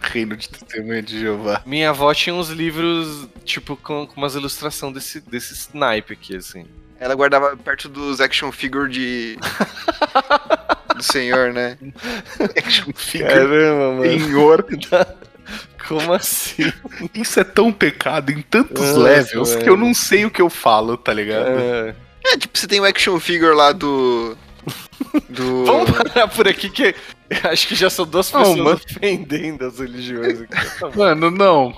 Reino de testemunha de Jeová. Minha avó tinha uns livros, tipo, com, com umas ilustrações desse, desse naipe aqui, assim. Ela guardava perto dos action figure de senhor, né? Action figure. Caramba, mano. Senhor. Como assim? Isso é tão pecado em tantos Nossa, levels que eu não sei o que eu falo, tá ligado? É. É, tipo, você tem o action figure lá do do Vamos parar por aqui que acho que já são duas Não, pessoas mano. ofendendo as religiões aqui. Tá. Mano, não.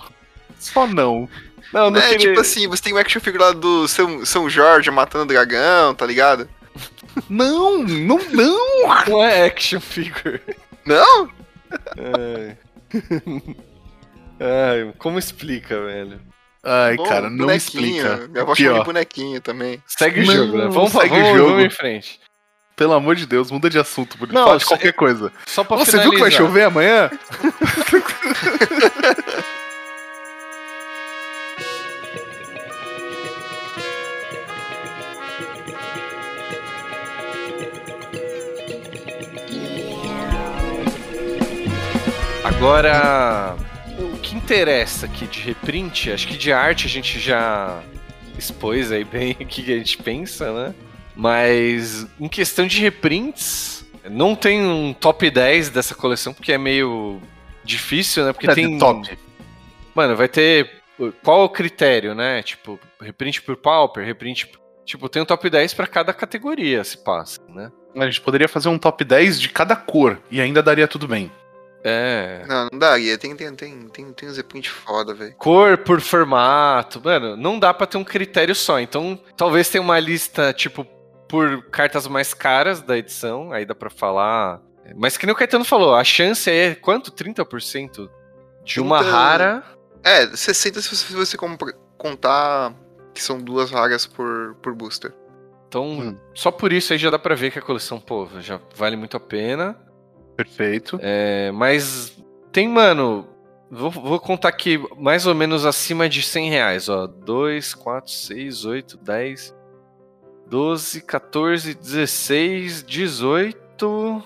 Só não. Não, não É, queria... tipo assim, você tem o action figure lá do São, São Jorge matando o dragão, tá ligado? Não, não, não. Não é action figure. Não? Ai. Ai, como explica, velho? Ai, Bom, cara, não explica. Minha avó chama de bonequinho também. Segue o Não, jogo, né? Vamos, segue o vamos, jogo. vamos em frente. Pelo amor de Deus, muda de assunto, Bruno. Não, Fala de qualquer coisa. Só pra Você viu que vai finalizar. chover amanhã? Agora, o que interessa aqui de reprint, acho que de arte a gente já expôs aí bem o que a gente pensa, né? Mas em questão de reprints, não tem um top 10 dessa coleção, porque é meio difícil, né? Porque É, tem. top. Mano, vai ter qual é o critério, né? Tipo, reprint por Pauper, reprint. Tipo, tem um top 10 para cada categoria, se passa, né? A gente poderia fazer um top 10 de cada cor e ainda daria tudo bem. É. Não, não daria. Tem, tem, tem, tem, tem uns reprint foda, velho. Cor por formato. Mano, não dá pra ter um critério só. Então, talvez tenha uma lista, tipo, por cartas mais caras da edição. Aí dá pra falar. Mas que nem o Caetano falou, a chance é quanto? 30%? De uma 30. rara. É, 60 se você, se você compra- contar que são duas raras por, por booster. Então, Hum. só por isso aí já dá pra ver que a coleção, pô, já vale muito a pena. Perfeito. É, mas tem, mano. Vou, vou contar aqui mais ou menos acima de 100 reais, ó. 2, 4, 6, 8, 10, 12, 14, 16, 18,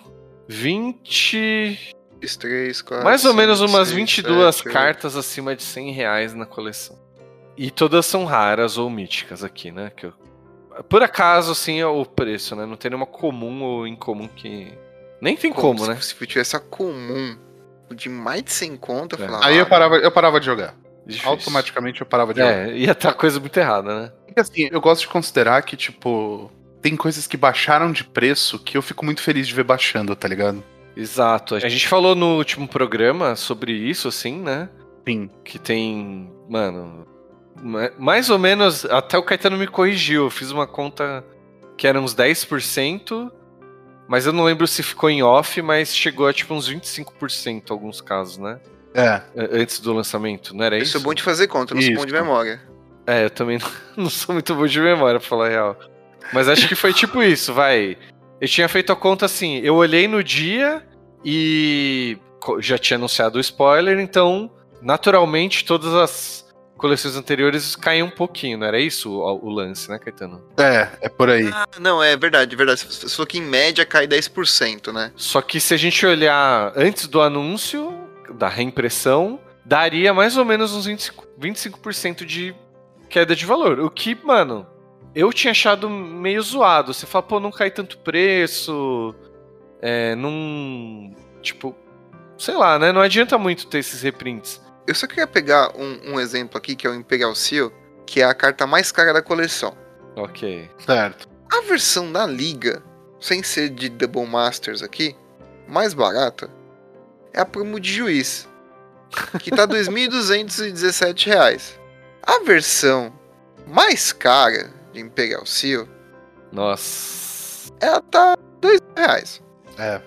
20. 3, 4. mais ou menos umas 6, 22 7, cartas acima de 100 reais na coleção. E todas são raras ou míticas aqui, né? Que eu- por acaso, assim, é o preço, né? Não tem nenhuma comum ou incomum que. Nem tem como, né? Se, se tivesse a comum de mais de 100 conto, eu É. falava. Aí eu ah, parava, eu parava de jogar. Difícil. Automaticamente eu parava de jogar. É, ia estar coisa muito errada, né? Porque assim, eu gosto de considerar que, tipo, tem coisas que baixaram de preço que eu fico muito feliz de ver baixando, tá ligado? Exato. A gente falou no último programa sobre isso, assim, né? Sim. Que tem. Mano. ma- Mais ou menos. Até o Caetano me corrigiu. Eu fiz uma conta que era uns 10%. Mas eu não lembro se ficou em off, mas chegou a tipo uns 25% em alguns casos, né? É. A- Antes do lançamento, não era Eu isso? sou bom de fazer conta, eu não sou bom de Isso. memória. É, eu também não- não sou muito bom de memória, pra falar a real. Mas acho que foi tipo isso, vai. Eu tinha feito a conta assim, eu olhei no dia e já tinha anunciado o spoiler, então, naturalmente, todas as coleções anteriores caem um pouquinho, não era isso o, o lance, né, Caetano? É, é por aí. Ah, não, é verdade, verdade. Você falou que em média cai 10%, né? Só que se a gente olhar antes do anúncio, da reimpressão, daria mais ou menos uns 25%, 25% de queda de valor. O que, mano, eu tinha achado meio zoado. Você fala, pô, não cai tanto preço, é, não. Tipo, sei lá, né? Não adianta muito ter esses reprints. Eu só queria pegar um, um exemplo aqui, que é o Imperial Seal, que é a carta mais cara da coleção. Ok. Certo. A versão da Liga, sem ser de Double Masters aqui, mais barata, é a promo de juiz, que tá 2.217 reais. A versão mais cara de Imperial Seal, Nossa. ela tá 2 reais. É.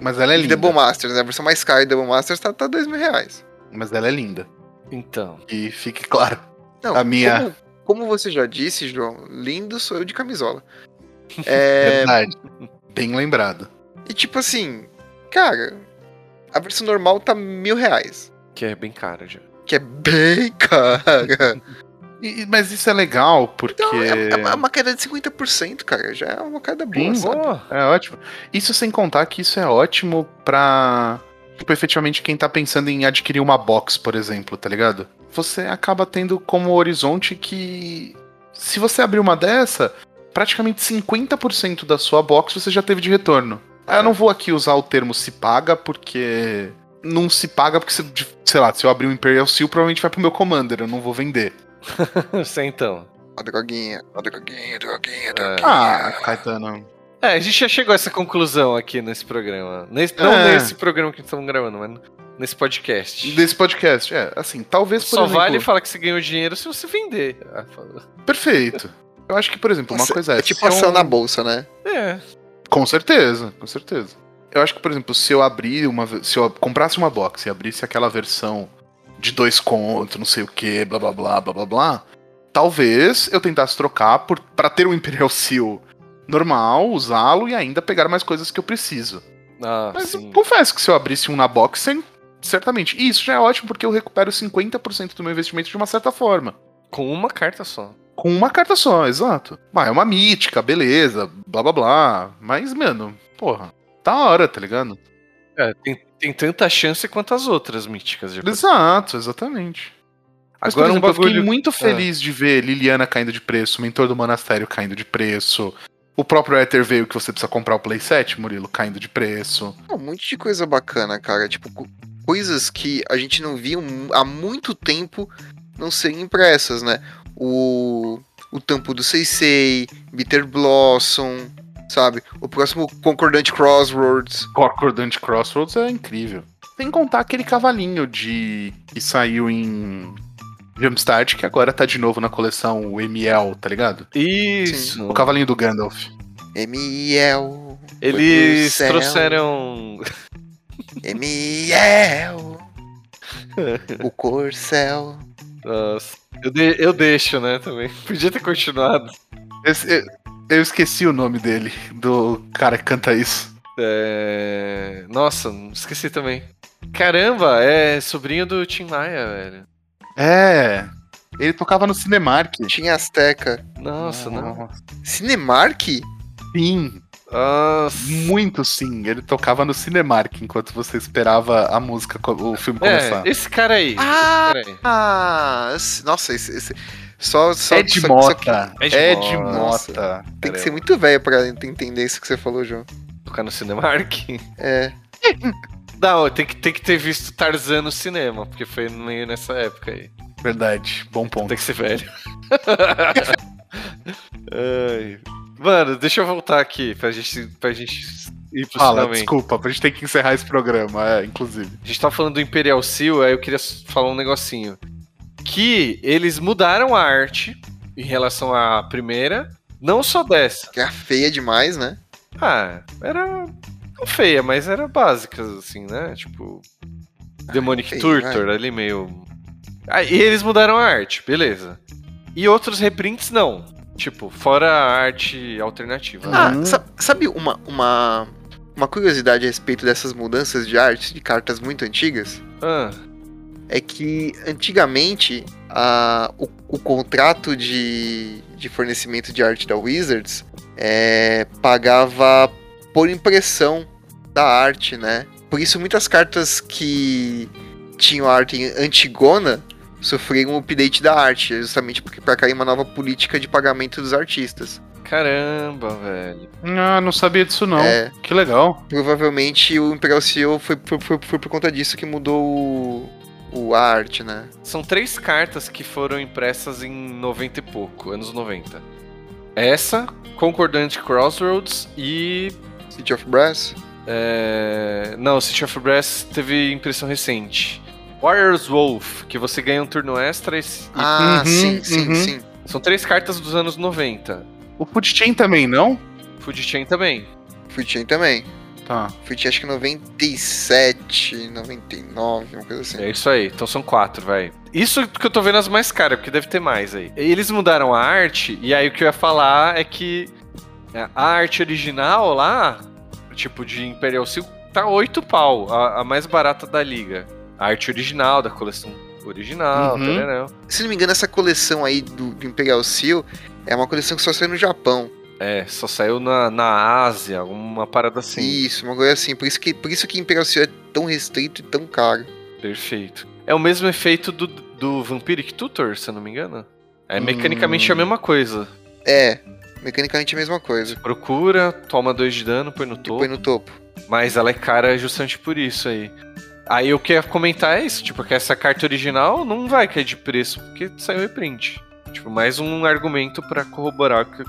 Mas ela é de linda. Double Masters, né? a versão mais cara de Double Masters tá, tá 2 mil reais. Mas ela é linda. Então. E fique claro. Não, A minha- Como, como você já disse, João, lindo sou eu de camisola. É, Verdade. Bem lembrado. e tipo assim, cara, a versão normal tá mil reais. Que é bem cara já. Que é bem cara. E- mas isso é legal porque. Então, é, é uma queda de 50%, cara. Já é uma queda boa, Sim, sabe? Pô, É ótimo. Isso sem contar que isso é ótimo pra. Tipo, efetivamente, quem tá pensando em adquirir uma box, por exemplo, tá ligado? Você acaba tendo como horizonte que. Se você abrir uma dessa, praticamente 50% da sua box você já teve de retorno. Ah, Eu não vou aqui usar o termo se paga, porque. Não se paga porque, se- sei lá, se eu abrir um Imperial Seal, provavelmente vai pro meu Commander, eu não vou vender. sei então. Ó, droguinha, ó, droguinha, droguinha, É. droguinha. Ah, Caetano. É, a gente já chegou a essa conclusão aqui nesse programa. Nesse- não É. nesse programa que estamos gravando, mas nesse podcast. Desse podcast, é, assim, talvez por Só exemplo, vale falar que você ganhou dinheiro se você vender. Ah. Perfeito. Eu acho que, por exemplo, uma Nossa, coisa é. é tipo ação eu- na bolsa, né? É, Com certeza, com certeza. Eu acho que, por exemplo, se eu abrir uma. Se eu comprasse uma box e abrisse aquela versão de dois contos, não sei o que, blá blá blá blá blá blá. Talvez eu tentasse trocar por, pra ter um Imperial Seal normal, usá-lo e ainda pegar mais coisas que eu preciso. ah, Mas sim. confesso que se eu abrisse um na box, cer- certamente. E isso já é ótimo porque eu recupero 50% do meu investimento de uma certa forma. Com uma carta só. Com uma carta só, exato. Ah, é uma mítica, beleza, blá blá blá. Mas, mano, porra, da hora, tá ligado? É, tem, tem tanta chance quanto as outras míticas. já. Exato, exatamente. Mas, Agora por um exemplo, eu fiquei bagulho- muito feliz de ver Liliana caindo de preço, Mentor do Monastério caindo de preço, o próprio Ether veio que você precisa comprar o playset, Murilo, caindo de preço. Um monte de coisa bacana, cara. Tipo, co- coisas que a gente não via há muito tempo não serem impressas, né? O, o Tampo do Seisei, Bitter Blossom, sabe? O próximo Concordante Crossroads. Concordante Crossroads é incrível. Sem contar aquele cavalinho de que saiu em Jumpstart, que agora tá de novo na coleção o ML, tá ligado? Isso. O cavalinho do Gandalf. Emiel. Eles trouxeram. Emiel. o Corcel. Nossa. Eu, de- eu deixo, né, também. Podia ter continuado. Esse- eu, eu esqueci o nome dele, do cara que canta isso. É... Nossa, esqueci também. Caramba, é sobrinho do Tim Maia, velho. É. Ele tocava no Cinemark. Tinha Azteca. Nossa, não. Cinemark? Sim, Nossa. muito sim. Ele tocava no Cinemark enquanto você esperava a música, o filme começar. É, esse cara aí. Ah! Esse cara aí. Ah, nossa, esse, esse- só, só, Ed só- só que Mota. Ed Ed Mota. Mota. tem que ser muito velho pra entender isso que você falou, João. Tocar no Cinemark? É. Não, tem que, tem que ter visto Tarzan no cinema, porque foi meio nessa época aí. Verdade, bom ponto. Tem que ser velho. Ai. Mano, deixa eu voltar aqui pra gente, pra gente ir pro Fala, finalmente. desculpa, a gente tem que encerrar esse programa, é, inclusive. A gente tava falando do Imperial Seal, aí eu queria falar um negocinho. Que eles mudaram a arte em relação à primeira, não só dessa. Que é feia demais, né? Ah, era feia, mas era básica, assim, né? Tipo, Demonic feia, Turtor ali meio. Ah, e eles mudaram a arte, beleza. E outros reprints não. Tipo, fora a arte alternativa. né? Ah, Uhum. sa- sabe uma, uma, uma curiosidade a respeito dessas mudanças de arte de cartas muito antigas? Ah, É que antigamente a, o, o contrato de, de fornecimento de arte da Wizards é, pagava por impressão da arte, né? Por isso muitas cartas que tinham arte antigona sofreram um update da arte, justamente porque para cair uma nova política de pagamento dos artistas. caramba, velho. Ah, não sabia disso não. É, Que legal. provavelmente o Imperial Seal foi, foi, foi, foi por conta disso que mudou o, o a arte, né? São três cartas que foram impressas em 90 e pouco, anos 90. Essa, Concordante Crossroads e. City of Brass. É, Não, City of Brass teve impressão recente. Warriors Wolf, que você ganha um turno extra. E... Ah, Uhum, sim, sim, uhum. sim. São três cartas dos anos 90. O Food Chain também, não? Food Chain também. Food Chain também. Tá. Food Chain acho que 97, 99, uma coisa assim. É isso aí. Então são quatro, vai. Isso que eu tô vendo as mais caras, porque deve ter mais aí. Eles mudaram a arte, e aí o que eu ia falar é que é, a arte original lá, tipo de Imperial Seal, tá 8 pau, a, a mais barata da liga. A arte original, da coleção original, Uhum. tararão. Se não me engano, essa coleção aí do, do Imperial Seal é uma coleção que só saiu no Japão. É, só saiu na, na Ásia, alguma parada assim. Isso, uma coisa assim. Por isso que, por isso que Imperial Seal é tão restrito e tão caro. Perfeito. É o mesmo efeito do, do Vampiric Tutor, se eu não me engano. É Hum. mecanicamente a mesma coisa. É, mecanicamente a mesma coisa. Procura, toma 2 de dano, põe no topo. Põe no topo. Mas ela é cara justamente por isso aí. Aí o que eu ia comentar é isso, tipo, que essa carta original não vai cair de preço, porque saiu reprint. Tipo, mais um argumento pra corroborar que-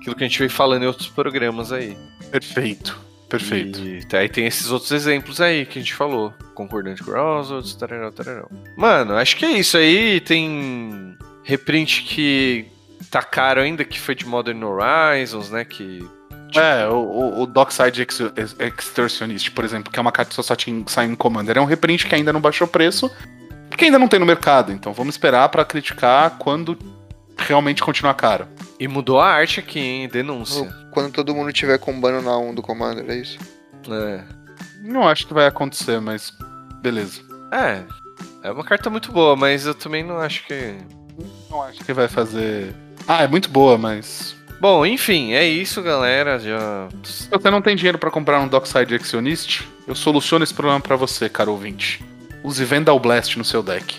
aquilo que a gente veio falando em outros programas aí. Perfeito. Perfeito. E aí tem esses outros exemplos aí que a gente falou. Concordante Crossroads, tararão, tararão. Mano, acho que é isso aí. Tem reprint que tá caro ainda, que foi de Modern Horizons, né? Que. É, o, o, o Dockside Ex- Ex- Extortionist, por exemplo, que é uma carta que só, tinha, saiu em Commander, é um reprint que ainda não baixou preço, porque ainda não tem no mercado. Então vamos esperar pra criticar quando realmente continuar caro. E mudou a arte aqui, hein? Denúncia. Quando todo mundo tiver combando na 1 do Commander, é isso? É. Não acho que vai acontecer, mas beleza. É. É uma carta muito boa, mas eu também não acho que. Não acho que vai fazer. Ah, é muito boa, mas. Bom, enfim, é isso, galera. Já. Se você não tem dinheiro pra comprar um Dockside Actionist, eu soluciono esse problema pra você, caro ouvinte. Use Vandal Blast no seu deck.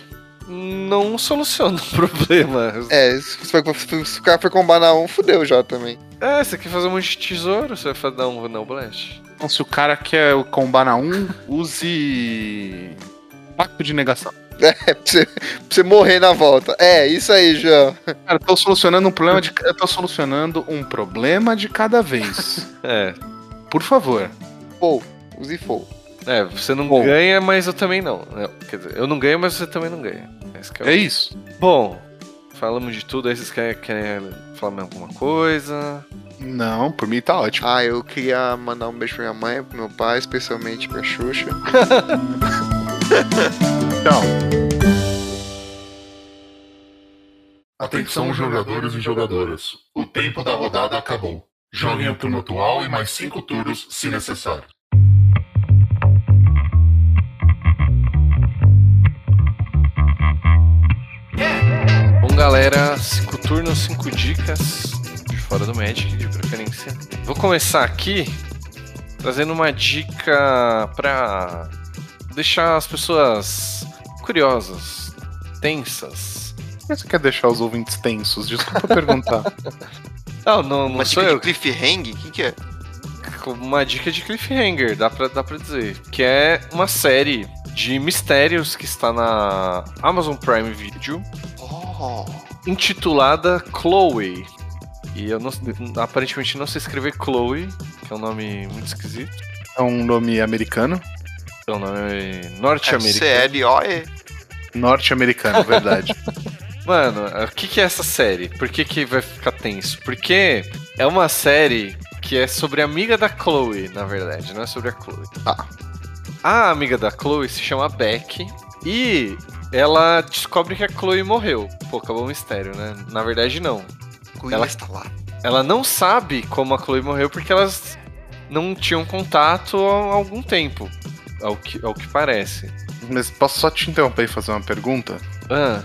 Não soluciona o problema. É, se, o cara for combar na 1, fudeu já também. É, você quer fazer um monte de tesouro, você vai dar um Vanal Blast. Então, se o cara quer na 1, use. Pacto de negação. É, pra você, pra você morrer na volta. É, isso aí, João. Cara, eu tô solucionando um problema de. Eu tô solucionando um problema de cada vez. É. Por favor. Full. Use full. É, você não Bom. ganha, mas eu também não. Não, Quer dizer, eu não ganho, mas você também não ganha. Esse que é o- É isso. Bom, falamos de tudo. Aí vocês querem, querem falar mais alguma coisa? Não, por mim tá ótimo. Ah, eu queria mandar um beijo pra minha mãe, pro meu pai, especialmente pra Xuxa. Tchau. Atenção, jogadores e jogadoras. O tempo da rodada acabou. Joguem o turno atual e mais cinco turnos, se necessário. Bom, galera, 5 turnos, 5 dicas de fora do Magic, de preferência. Vou começar aqui trazendo uma dica pra deixar as pessoas curiosas, tensas. Por que você quer deixar os ouvintes tensos? Desculpa perguntar. Não, não, não Uma sou dica eu. de cliffhanger? O que, que é? Uma dica de cliffhanger, dá pra, dá pra dizer. Que é uma série de mistérios que está na Amazon Prime Video, Oh, intitulada Chloe. E eu não, aparentemente não sei escrever Chloe, que é um nome muito esquisito. É um nome americano. É um nome é norte-americano. C-L-O-E. Norte-americano, verdade. Mano, o que, que é essa série? Por que, que vai ficar tenso? Porque é uma série que é sobre a amiga da Chloe, na verdade, não é sobre a Chloe. Ah. A amiga da Chloe se chama Beck e ela descobre que a Chloe morreu. Pô, acabou o mistério, né? Na verdade, não. Ela Ela- está lá. Ela não sabe como a Chloe morreu porque elas não tinham contato há algum tempo, ao que, ao que parece. Mas posso só te interromper e fazer uma pergunta? Ah,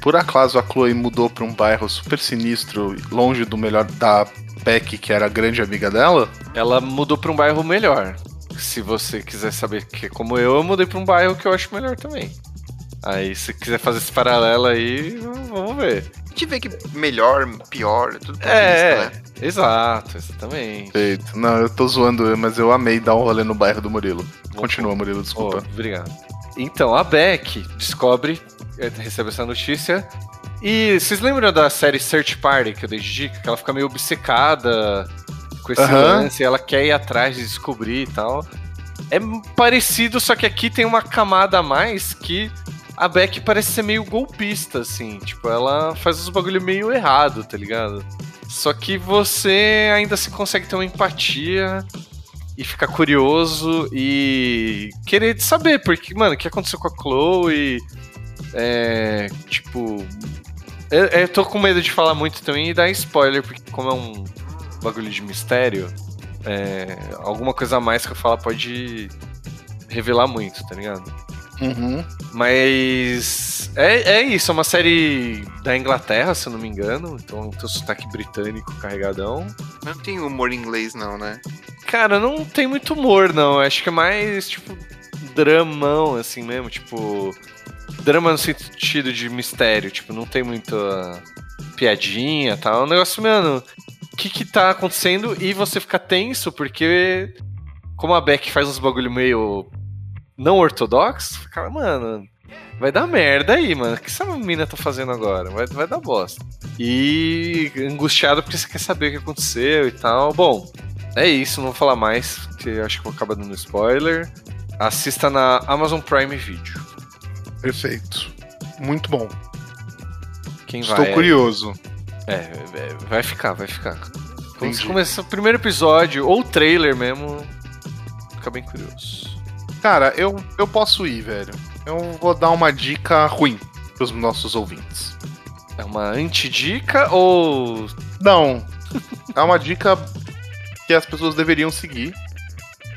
Por acaso a Chloe mudou pra um bairro super sinistro, longe do melhor da Beck, que era a grande amiga dela? ela mudou pra um bairro melhor. Se você quiser saber que como eu, eu mudei pra um bairro que eu acho melhor também. Aí, se quiser fazer esse paralelo aí, vamos ver. A gente vê que melhor, pior, é tudo de É, vista, né? exato, exatamente. Feito. Não, eu tô zoando, mas eu amei dar um rolê no bairro do Murilo. Continua, Murilo, Oh, desculpa. obrigado. Então, a Beck descobre, eh, recebe essa notícia. E vocês lembram da série Search Party que eu dei de dica? Que ela fica meio obcecada com esse Aham. lance, ela quer ir atrás de descobrir e tal. É parecido, só que aqui tem uma camada a mais que a Beck parece ser meio golpista, assim. Tipo, ela faz os bagulho meio errado, tá ligado? Só que você ainda se consegue ter uma empatia e ficar curioso e querer saber, porque, mano, o que aconteceu com a Chloe? É. Tipo. Eu, eu tô com medo de falar muito também e dar spoiler, porque, como é um bagulho de mistério, é, alguma coisa a mais que eu falar pode revelar muito, tá ligado? Uhum. Mas é, é isso, é uma série da Inglaterra, se eu não me engano, então tem o sotaque britânico carregadão. Não tem humor em inglês, não, né? Cara, não tem muito humor, não. Acho que é mais, tipo, dramão, assim mesmo. Tipo, drama no sentido de mistério. Tipo, não tem muita piadinha e tal. É um negócio, mano, o que que tá acontecendo? E você fica tenso, porque como a Beck faz uns bagulho meio não ortodoxo, fica, mano, vai dar merda aí, mano. O que essa mina tá fazendo agora? Vai, vai dar bosta. E angustiado porque você quer saber o que aconteceu e tal. Bom, é isso, não vou falar mais, porque eu acho que vou acabar dando spoiler. Assista na Amazon Prime Video. Perfeito. Muito bom. Quem Estou vai. curioso. É, é, vai ficar, vai ficar. Quando Entendi. você começar o primeiro episódio, ou trailer mesmo, fica bem curioso. Cara, eu, eu posso ir, velho. Eu vou dar uma dica ruim pros nossos ouvintes. É uma antidica ou. Não. É uma dica que as pessoas deveriam seguir,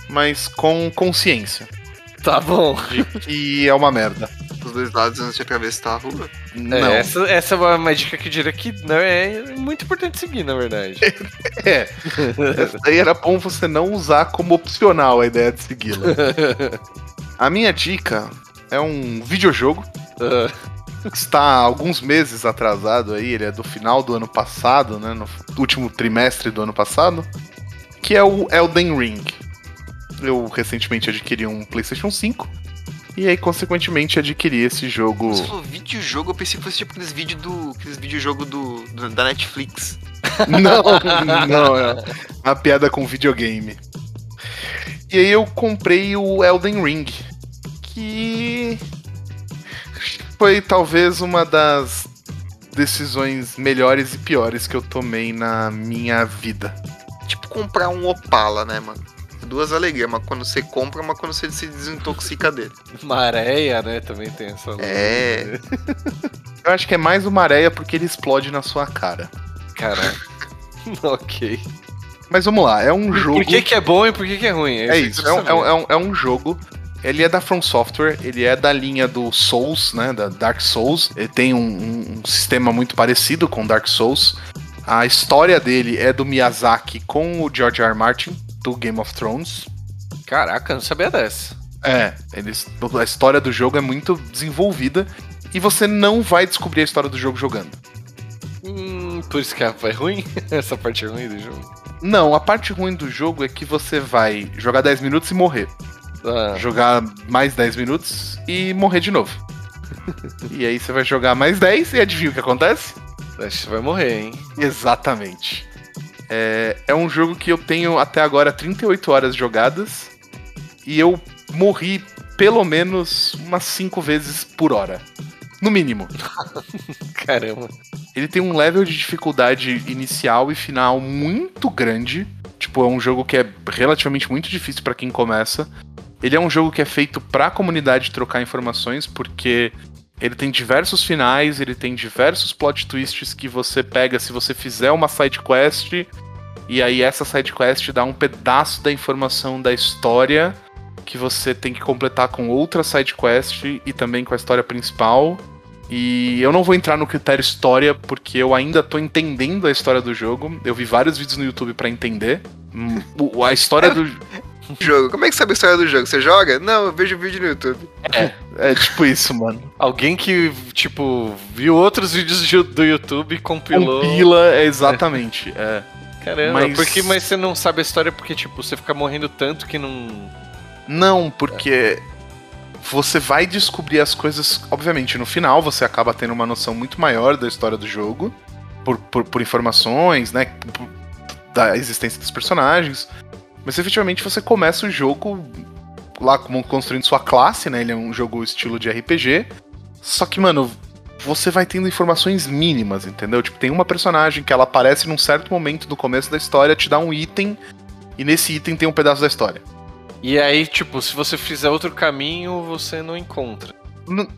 mas com consciência Tá bom. de que é uma merda. Os dois lados antes de atravessar a rua. Não. É, essa, essa é uma, uma dica que eu diria que não é muito importante seguir, na verdade. É. Essa daí era bom você não usar como opcional a ideia de segui-la. A minha dica é um videojogo que está há alguns meses atrasado aí, ele é do final do ano passado, né, no último trimestre do ano passado, que é o Elden Ring. Eu recentemente adquiri um PlayStation 5 E aí, consequentemente, adquiri esse jogo. Você falou videojogo, eu pensei que fosse tipo aqueles vídeos do. aqueles videojogo do, do- da Netflix. Não, não, é uma piada com videogame. E aí eu comprei o Elden Ring, que foi talvez uma das decisões melhores e piores que eu tomei na minha vida. Tipo comprar um Opala, né, mano? Duas alegrias, uma quando você compra, uma quando você se desintoxica dele. Maréia, né? Também tem essa. É. Eu acho que é mais uma areia porque ele explode na sua cara. Caraca. ok. Mas vamos lá, é um jogo. Por que, que é bom e por que, que é ruim? É que isso, é um, é, um, é um- é um jogo. Ele é da From Software, ele é da linha do Souls, né? Da Dark Souls. Ele tem um, um- um sistema muito parecido com Dark Souls. A história dele é do Miyazaki com o George R. R. Martin, do Game of Thrones. Caraca, não sabia dessa. É, eles, a história do jogo é muito desenvolvida e você não vai descobrir a história do jogo jogando. Hum, por isso que é é ruim? Essa parte é ruim do jogo. Não, a parte ruim do jogo é que você vai jogar 10 minutos e morrer. Ah, jogar mais 10 minutos e morrer de novo. e aí você vai jogar mais 10 e adivinha o que acontece? você vai morrer, hein? Exatamente. É, é um jogo que eu tenho até agora 38 horas jogadas e eu morri pelo menos umas 5 vezes por hora. No mínimo. Caramba. Ele tem um level de dificuldade inicial e final muito grande. Tipo, é um jogo que é relativamente muito difícil pra quem começa. Ele é um jogo que é feito pra comunidade trocar informações, porque ele tem diversos finais, ele tem diversos plot twists que você pega se você fizer uma side quest e aí essa side quest dá um pedaço da informação da história que você tem que completar com outra side quest e também com a história principal. E eu não vou entrar no critério história porque eu ainda tô entendendo a história do jogo. Eu vi vários vídeos no YouTube pra entender. Hum, A história do Jogo. Como é que sabe a história do jogo? Você joga? Não, eu vejo vídeo no YouTube. é tipo isso, mano. Alguém que, tipo, viu outros vídeos de- do YouTube e compilou. Compila, é, exatamente. É. Caramba, Mas- porque, mas você não sabe a história porque, tipo, você fica morrendo tanto que não. Não, porque você vai descobrir as coisas. Obviamente, no final você acaba tendo uma noção muito maior da história do jogo, por, por, por informações, né? por- da existência dos personagens. Mas efetivamente você começa o jogo lá como construindo sua classe, né? Ele é um jogo estilo de RPG. Só que, mano, você vai tendo informações mínimas, entendeu? Tipo, tem uma personagem que ela aparece num certo momento do começo da história, te dá um item, e nesse item tem um pedaço da história. E aí, tipo, se você fizer outro caminho, você não encontra.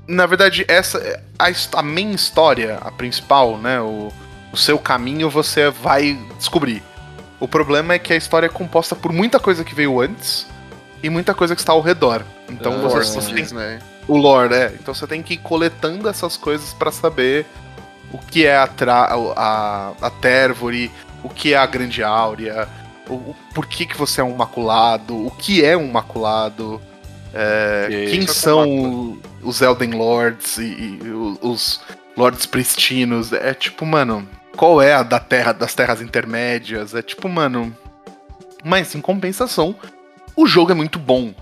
Na verdade, essa é a, a main história, a principal, né? O, o seu caminho você vai descobrir. O problema é que a história é composta por muita coisa que veio antes e muita coisa que está ao redor. Então Ah, você, você tem né? o lore, é. Então você tem que ir coletando essas coisas pra saber o que é a, tra a, a o que é a Grande Áurea, o, o- por que, que você é um maculado, o que é um maculado, é, quem só são os Elden Lords e, e o- os Lords Pristinos. É tipo, mano, qual é a da terra, das terras intermédias? É tipo, mano. Mas em compensação, o jogo é muito bom.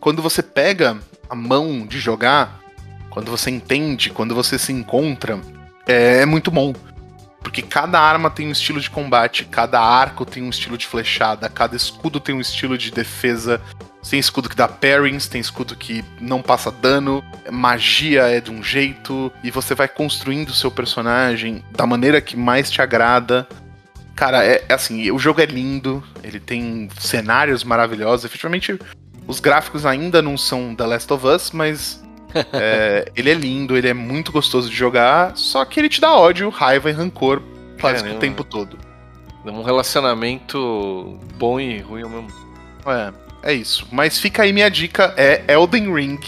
Quando você pega a mão de jogar, quando você entende, quando você se encontra, é, é muito bom. Porque cada arma tem um estilo de combate, cada arco tem um estilo de flechada, cada escudo tem um estilo de defesa. Tem escudo que dá parries, tem escudo que não passa dano, magia é de um jeito, e você vai construindo o seu personagem da maneira que mais te agrada. Cara, é, é assim, o jogo é lindo, ele tem cenários maravilhosos, efetivamente os gráficos ainda não são The Last of Us, mas é, ele é lindo, ele é muito gostoso de jogar, só que ele te dá ódio, raiva e rancor quase que o tempo todo. Um relacionamento bom e ruim ao mesmo. É, é isso. Mas fica aí minha dica, é Elden Ring.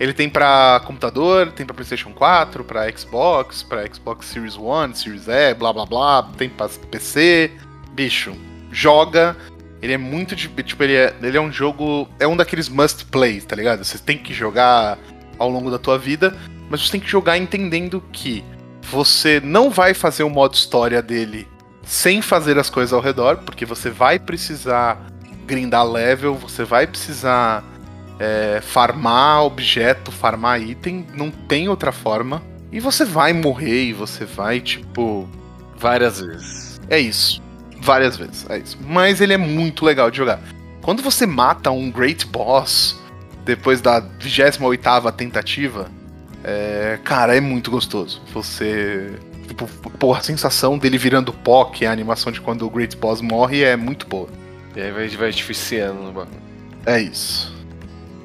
Ele tem pra computador, tem pra PlayStation 4, pra Xbox, pra Xbox Series One, Series E, blá blá blá, tem pra PC. Bicho, joga. Ele é muito de, tipo, ele é, ele é um jogo, é um daqueles must play, tá ligado? Você tem que jogar ao longo da tua vida, mas você tem que jogar entendendo que você não vai fazer o modo história dele sem fazer as coisas ao redor, porque você vai precisar grindar level, você vai precisar é, farmar objeto, farmar item, não tem outra forma. E você vai morrer e você vai, tipo. Várias vezes. É isso. Várias vezes, é isso. Mas ele é muito legal de jogar. Quando você mata um Great Boss, depois da 28 tentativa, é, cara, é muito gostoso. Você. Tipo, porra, a sensação dele virando pó, que é a animação de quando o Great Boss morre, é muito boa. E aí vai, vai artificiando no bagulho. É isso.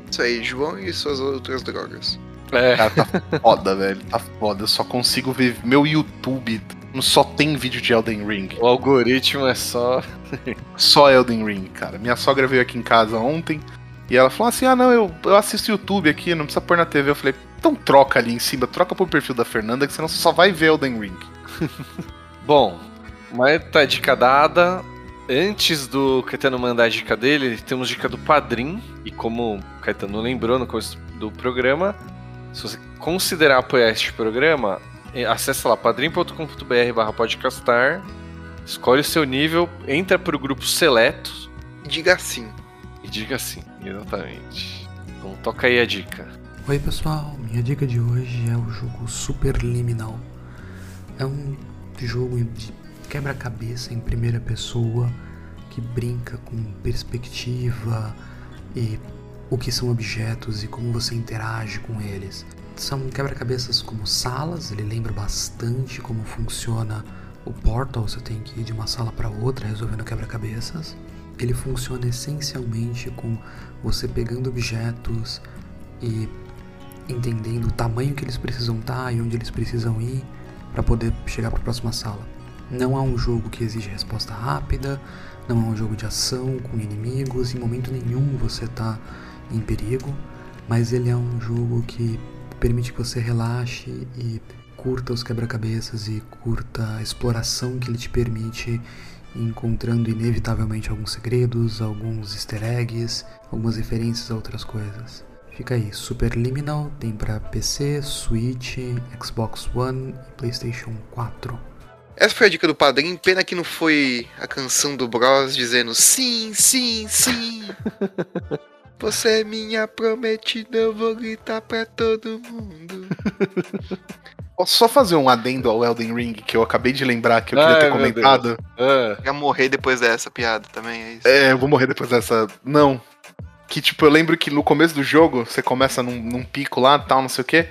Isso aí, João e suas outras drogas. É. Cara, tá foda, velho. Tá foda. Eu só consigo ver. Meu YouTube só tem vídeo de Elden Ring. O algoritmo é só. Só Elden Ring, cara. Minha sogra veio aqui em casa ontem e ela falou assim: Ah, não, eu, eu assisto YouTube aqui, não precisa pôr na TV. Eu falei: Então troca ali em cima, troca pro perfil da Fernanda, que senão você só vai ver Elden Ring. Bom, mas tá dica dada. Antes do Caetano mandar a dica dele, temos dica do Padrim. E como o Caetano lembrou no começo do programa, se você considerar apoiar este programa, eh, acessa lá padrim.com.br barra podcastar, escolhe o seu nível, entra pro grupo seleto Diga sim. Diga sim, exatamente. Então toca aí a dica. Oi pessoal, minha dica de hoje é o jogo Superliminal. É um jogo de quebra-cabeça em primeira pessoa que brinca com perspectiva e o que são objetos e como você interage com eles. São quebra-cabeças como salas, ele lembra bastante como funciona o Portal, você tem que ir de uma sala para outra resolvendo quebra-cabeças. Ele funciona essencialmente com você pegando objetos e entendendo o tamanho que eles precisam estar e onde eles precisam ir para poder chegar para a próxima sala. Não é um jogo que exige resposta rápida, não é um jogo de ação com inimigos, em momento nenhum você está em perigo, mas ele é um jogo que permite que você relaxe e curta os quebra-cabeças e curta a exploração que ele te permite, encontrando inevitavelmente alguns segredos, alguns easter eggs, algumas referências a outras coisas. Fica aí, Superliminal tem para PC, Switch, Xbox One e PlayStation 4. Essa foi a dica do padrinho. Pena que não foi a canção do Bros dizendo sim, sim, sim. Você é minha prometida, eu vou gritar pra todo mundo. Posso só fazer um adendo ao Elden Ring que eu acabei de lembrar que eu queria Ai, ter comentado? Ah, Ia morrer depois dessa piada também, é isso. É, eu vou morrer depois dessa. Não. Que, tipo, eu lembro que no começo do jogo, você começa num, num pico lá, tal, não sei o quê.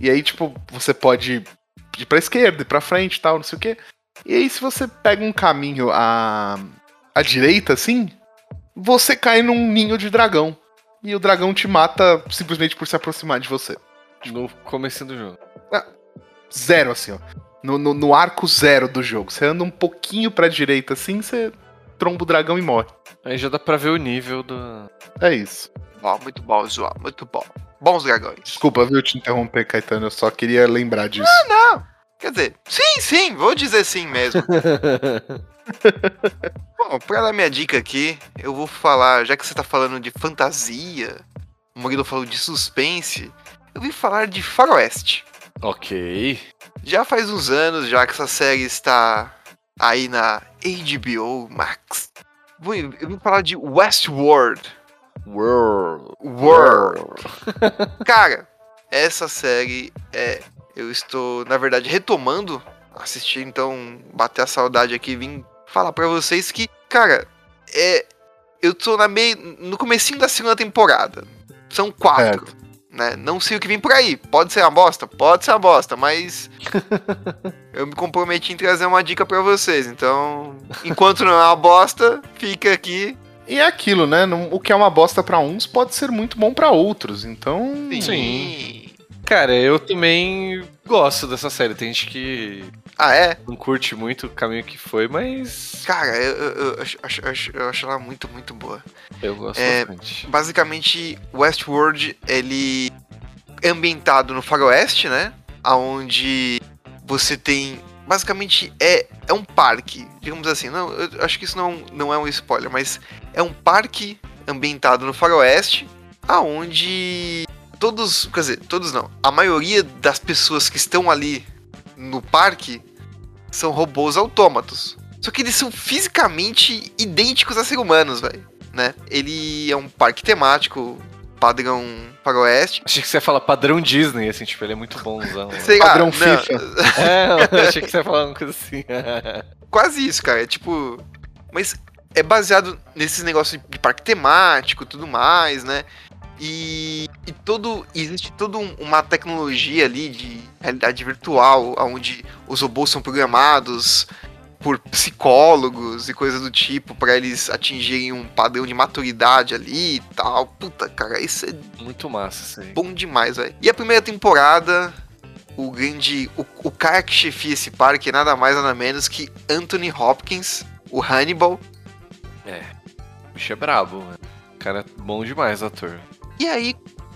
E aí, tipo, você pode ir pra esquerda, ir pra frente, tal, não sei o quê. E aí, se você pega um caminho à, à direita, assim, você cai num ninho de dragão. E o dragão te mata simplesmente por se aproximar de você. no começo do jogo. Zero, assim, ó. No, no, no arco zero do jogo. Você anda um pouquinho pra direita, assim, você tromba o dragão e morre. Aí já dá pra ver o nível do. É isso. Bom, muito bom, João, muito bom. Bons dragões. Desculpa, viu, te interromper, Caetano. Eu só queria lembrar disso. Quer dizer, sim, sim, vou dizer sim mesmo. Bom, pra dar minha dica aqui, eu vou falar, já que você tá falando de fantasia, o Murilo falou de suspense, eu vim falar de faroeste. Ok. Já faz uns anos já que essa série está aí na HBO Max. Vou- Eu vim falar de Westworld. World. World. Cara, essa série é. Eu estou, na verdade, retomando assistir, então bater a saudade aqui e vim falar pra vocês que, cara, é. Eu tô na meio. no comecinho da segunda temporada. São quatro. Né? Não sei o que vem por aí. Pode ser uma bosta? Pode ser uma bosta, mas. eu me comprometi em trazer uma dica pra vocês. Então, enquanto não é uma bosta, fica aqui. E é aquilo, né? Não- O que é uma bosta pra uns pode ser muito bom pra outros. Então. Sim. Cara, eu também gosto dessa série. Tem gente que Ah, é? não curte muito o caminho que foi, mas Cara, eu, eu- eu acho, acho- eu acho ela muito, muito boa. eu gosto É, bastante. Basicamente, Westworld, ele é ambientado no faroeste, né? Onde você tem... Basicamente, é, é um parque, digamos assim. Não, eu acho que isso não, não é um spoiler, mas é um parque ambientado no faroeste, aonde todos... Quer dizer, todos não. A maioria das pessoas que estão ali no parque são robôs autômatos. Só que eles são fisicamente idênticos a seres humanos, velho né? Ele é um parque temático padrão faroeste. Achei que você ia falar padrão Disney, assim, tipo, ele é muito bonzão. Sei lá, Padrão não, FIFA. é, eu achei que você ia falar uma coisa assim. Quase isso, cara. É tipo. Mas é baseado nesses negócios de parque temático e tudo mais, né? E, e todo. Existe toda um- uma tecnologia ali de realidade virtual, onde os robôs são programados por psicólogos e coisas do tipo, pra eles atingirem um padrão de maturidade ali e tal. Puta, cara, isso é muito massa aí. bom demais, velho. E a primeira temporada, o grande. O, o cara que chefia esse parque é nada mais nada menos que Anthony Hopkins, o Hannibal. O bicho é brabo, mano. O cara é bom demais, ator. E aí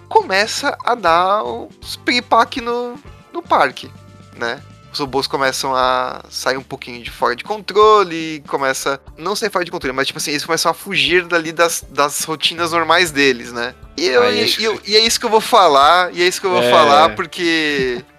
começa a dar os piripaque no, no parque, né? Os robôs começam a sair um pouquinho de fora de controle, começa. Não sair fora de controle, mas tipo assim, eles começam a fugir dali das, das rotinas normais deles, né? E, eu, e eu- e é isso que eu vou falar, e é isso que eu vou É. falar, porque.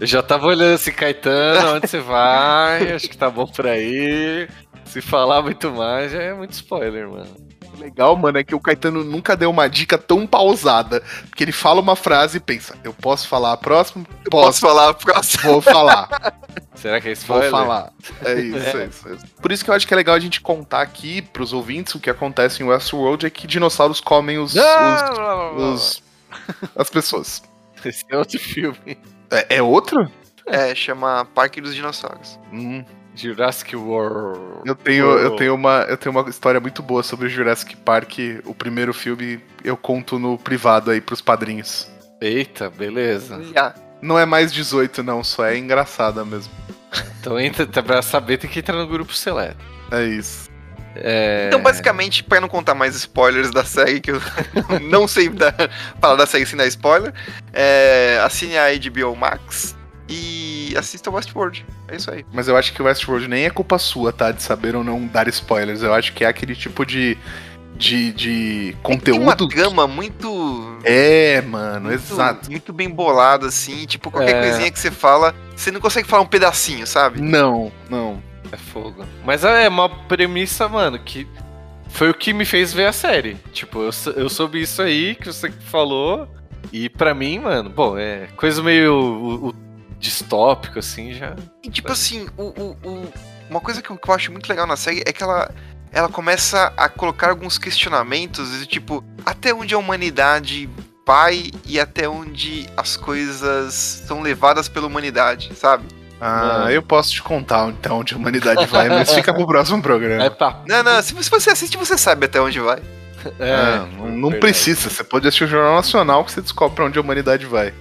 Eu já tava olhando assim, Caetano, onde você vai? Acho que tá bom por aí. Se falar muito mais, já é muito spoiler, mano. O legal, mano, é que o Caetano nunca deu uma dica tão pausada. Porque ele fala uma frase e pensa, eu posso falar a próxima? Posso falar a próxima? Vou falar, Será que é vou spoiler? falar. É isso, é. isso, é isso. Por isso que eu acho que é legal a gente contar aqui pros ouvintes o que acontece em Westworld é que dinossauros comem os, os- os- as pessoas. Esse é outro filme. É, é outro? É, chama Parque dos Dinossauros. Hum, Jurassic World. eu tenho, eu tenho uma, eu tenho uma história muito boa sobre o Jurassic Park, o primeiro filme. Eu conto no privado aí pros padrinhos. Eita, beleza. Já. Não é mais 18 não, só é engraçada mesmo. Então entra, tá pra saber tem que entrar no grupo seleto. É isso. É... Então, basicamente, pra não contar mais spoilers da série, que eu não sei da- falar da série sem dar spoiler, é, assine a HBO Max e assista Westworld. É isso aí. Mas eu acho que o Westworld nem é culpa sua, tá? De saber ou não dar spoilers. Eu acho que é aquele tipo de. de, de Tem uma conteúdo. gama muito. É, mano, muito- exato. Muito bem bolada, assim. Tipo, qualquer É. coisinha que você fala, você não consegue falar um pedacinho, sabe? Não, não. É fogo. Mas é uma premissa, mano, que foi o que me fez ver a série. Tipo, eu, sou- eu soube isso aí que você falou. E pra mim, mano, bom, é coisa meio o- o distópico, assim, já. E tipo assim, o, o- o- uma coisa que eu, que eu acho muito legal na série é que ela, ela começa a colocar alguns questionamentos, do tipo, até onde a humanidade vai e até onde as coisas são levadas pela humanidade, sabe? Ah, Mano. eu posso te contar então onde a humanidade vai, mas fica pro próximo programa. É pra. Não, não, se você- assiste, você sabe até onde vai. É, Ah, não, não precisa, você pode assistir o Jornal Nacional que você descobre pra onde a humanidade vai.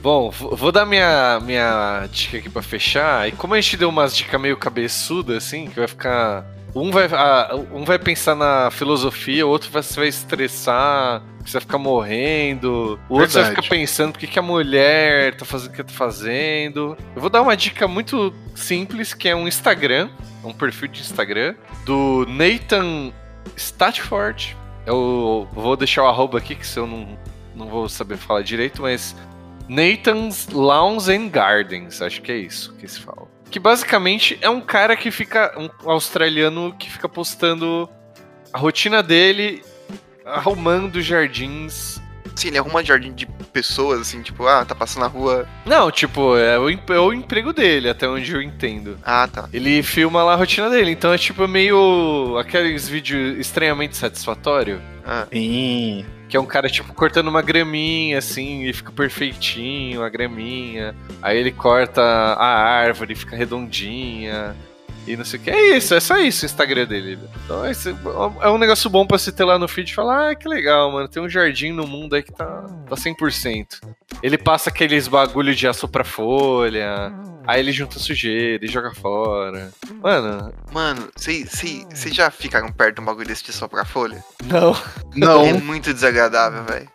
Bom, vou dar minha, minha dica aqui pra fechar. E como a gente deu umas dicas meio cabeçudas, assim, que vai ficar. Um vai, ah, um vai pensar na filosofia, o outro vai, vai estressar, você vai ficar morrendo, o outro vai Verdade. ficar pensando o que, que a mulher tá fazendo o que tá fazendo. Eu vou dar uma dica muito simples, que é um Instagram, um perfil de Instagram, do Nathan Statford. Eu vou deixar o arroba aqui, que se eu não, não vou saber falar direito, mas Nathan's Lawns and Gardens, acho que é isso que se fala. Que basicamente é um cara que fica. um australiano que fica postando a rotina dele arrumando jardins. Sim, ele arruma jardim de pessoas, assim, tipo, ah, tá passando na rua. Não, tipo, é o, em- é o emprego dele, até onde eu entendo. Ah, tá. Ele filma lá a rotina dele, então é tipo meio aqueles vídeos estranhamente satisfatório. Ah, Sim. Que é um cara, tipo, cortando uma graminha, assim, e fica perfeitinho a graminha. Aí ele corta a árvore, fica redondinha. E não sei o que. É isso, é só isso o Instagram dele. Então esse é um negócio bom pra você ter lá no feed e falar, ah, que legal, mano. Tem um jardim no mundo aí que tá, tá 100%. Ele passa aqueles bagulho de assoprar folha. Aí ele junta sujeira e joga fora. Mano, mano, vocês já ficaram perto de um bagulho desse de soprar folha? não. Não. É muito desagradável, velho.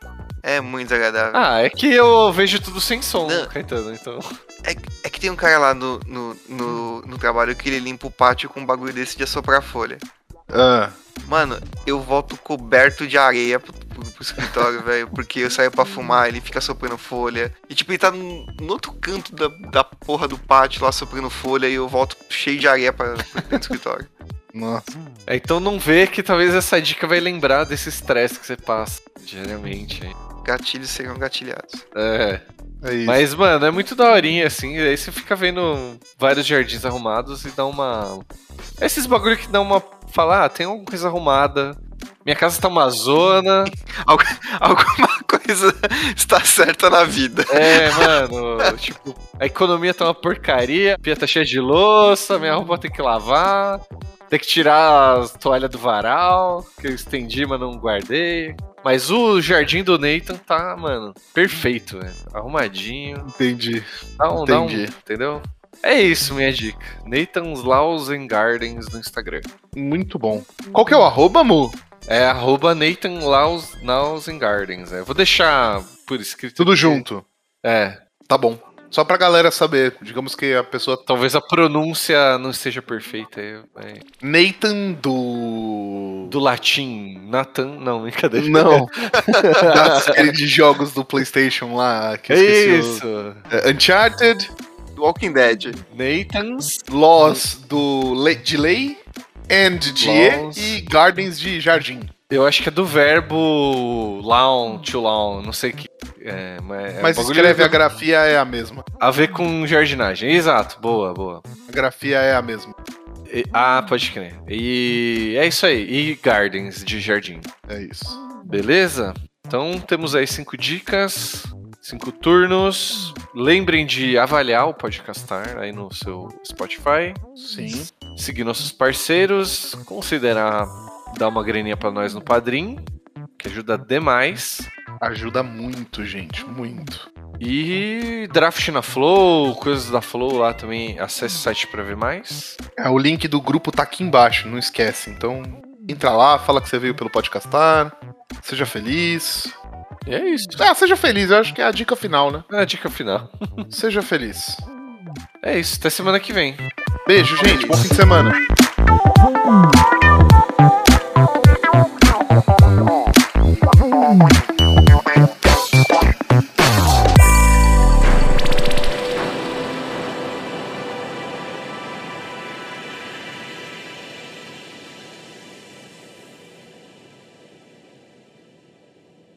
É muito desagradável. Ah, é que eu vejo tudo sem som, Não. Caetano, então. É que tem um cara lá no, no, no, no trabalho que ele limpa o pátio com um bagulho desse de assoprar folha. Ah, Mano, eu volto coberto de areia pro, pro- pro escritório, velho, porque eu saio pra fumar, ele fica soprando folha. E tipo, ele tá no, no outro canto da, da porra do pátio lá soprando folha e eu volto cheio de areia pra, pra dentro do escritório. nossa. É, então não vê que talvez essa dica vai lembrar desse estresse que você passa. Diariamente, hein? Gatilhos serão gatilhados. É. É isso. Mas, mano, é muito daorinha, assim. Aí você fica vendo vários jardins arrumados e dá uma. Esses bagulho que dá uma. Falar, ah, tem alguma coisa arrumada. Minha casa tá uma zona. Alguma coisa está certa na vida. É, mano. tipo, a economia tá uma porcaria. A pia tá cheia de louça. Minha roupa tem que lavar. Tem que tirar as toalhas do varal. Que eu estendi, mas não guardei. Mas o jardim do Nathan tá, mano, perfeito. Arrumadinho. Entendi. Dá um, dá um, Entendi. entendeu? É isso, minha dica. Nathan's Laws and Gardens no Instagram. Muito bom. Qual que é o arroba, Mu? É arroba Nathan Laws, Laws and Gardens. É. Vou deixar por escrito. Tudo aqui. junto. É. Tá bom. Só pra galera saber. Digamos que a pessoa. Talvez a pronúncia não esteja perfeita. É, é. Nathan do. Do latim, Nathan. Não, brincadeira. Não. da série de jogos do PlayStation lá. Que eu esqueci o- isso. É, Uncharted, Do Walking Dead. Nathan's Laws do Le... de Lei, and de E e Gardens de Jardim. Eu acho que é do verbo lawn, to lawn, não sei que. É, mas Mas é bagulho escreve a grafia é a mesma. a ver com jardinagem. Exato, boa, boa. A grafia é a mesma. E- ah, pode crer. E é isso aí. E gardens de jardim. É isso. Beleza? Então temos aí cinco dicas, cinco turnos. Lembrem de avaliar o Podcastar aí no seu Spotify. Sim. Seguir nossos parceiros. Considerar dar uma graninha pra nós no Padrim, que ajuda demais. Ajuda muito, gente. Muito. E draft na Flow, coisas da Flow lá também. Acesse o site pra ver mais. É, o link do grupo tá aqui embaixo, não esquece. Então, entra lá, fala que você veio pelo Podcastar. Seja feliz. E é isso. Ah, seja feliz, eu acho que é a dica final, né? É a dica final. Seja feliz. É isso. Até semana que vem. Beijo, gente. Bom fim de semana.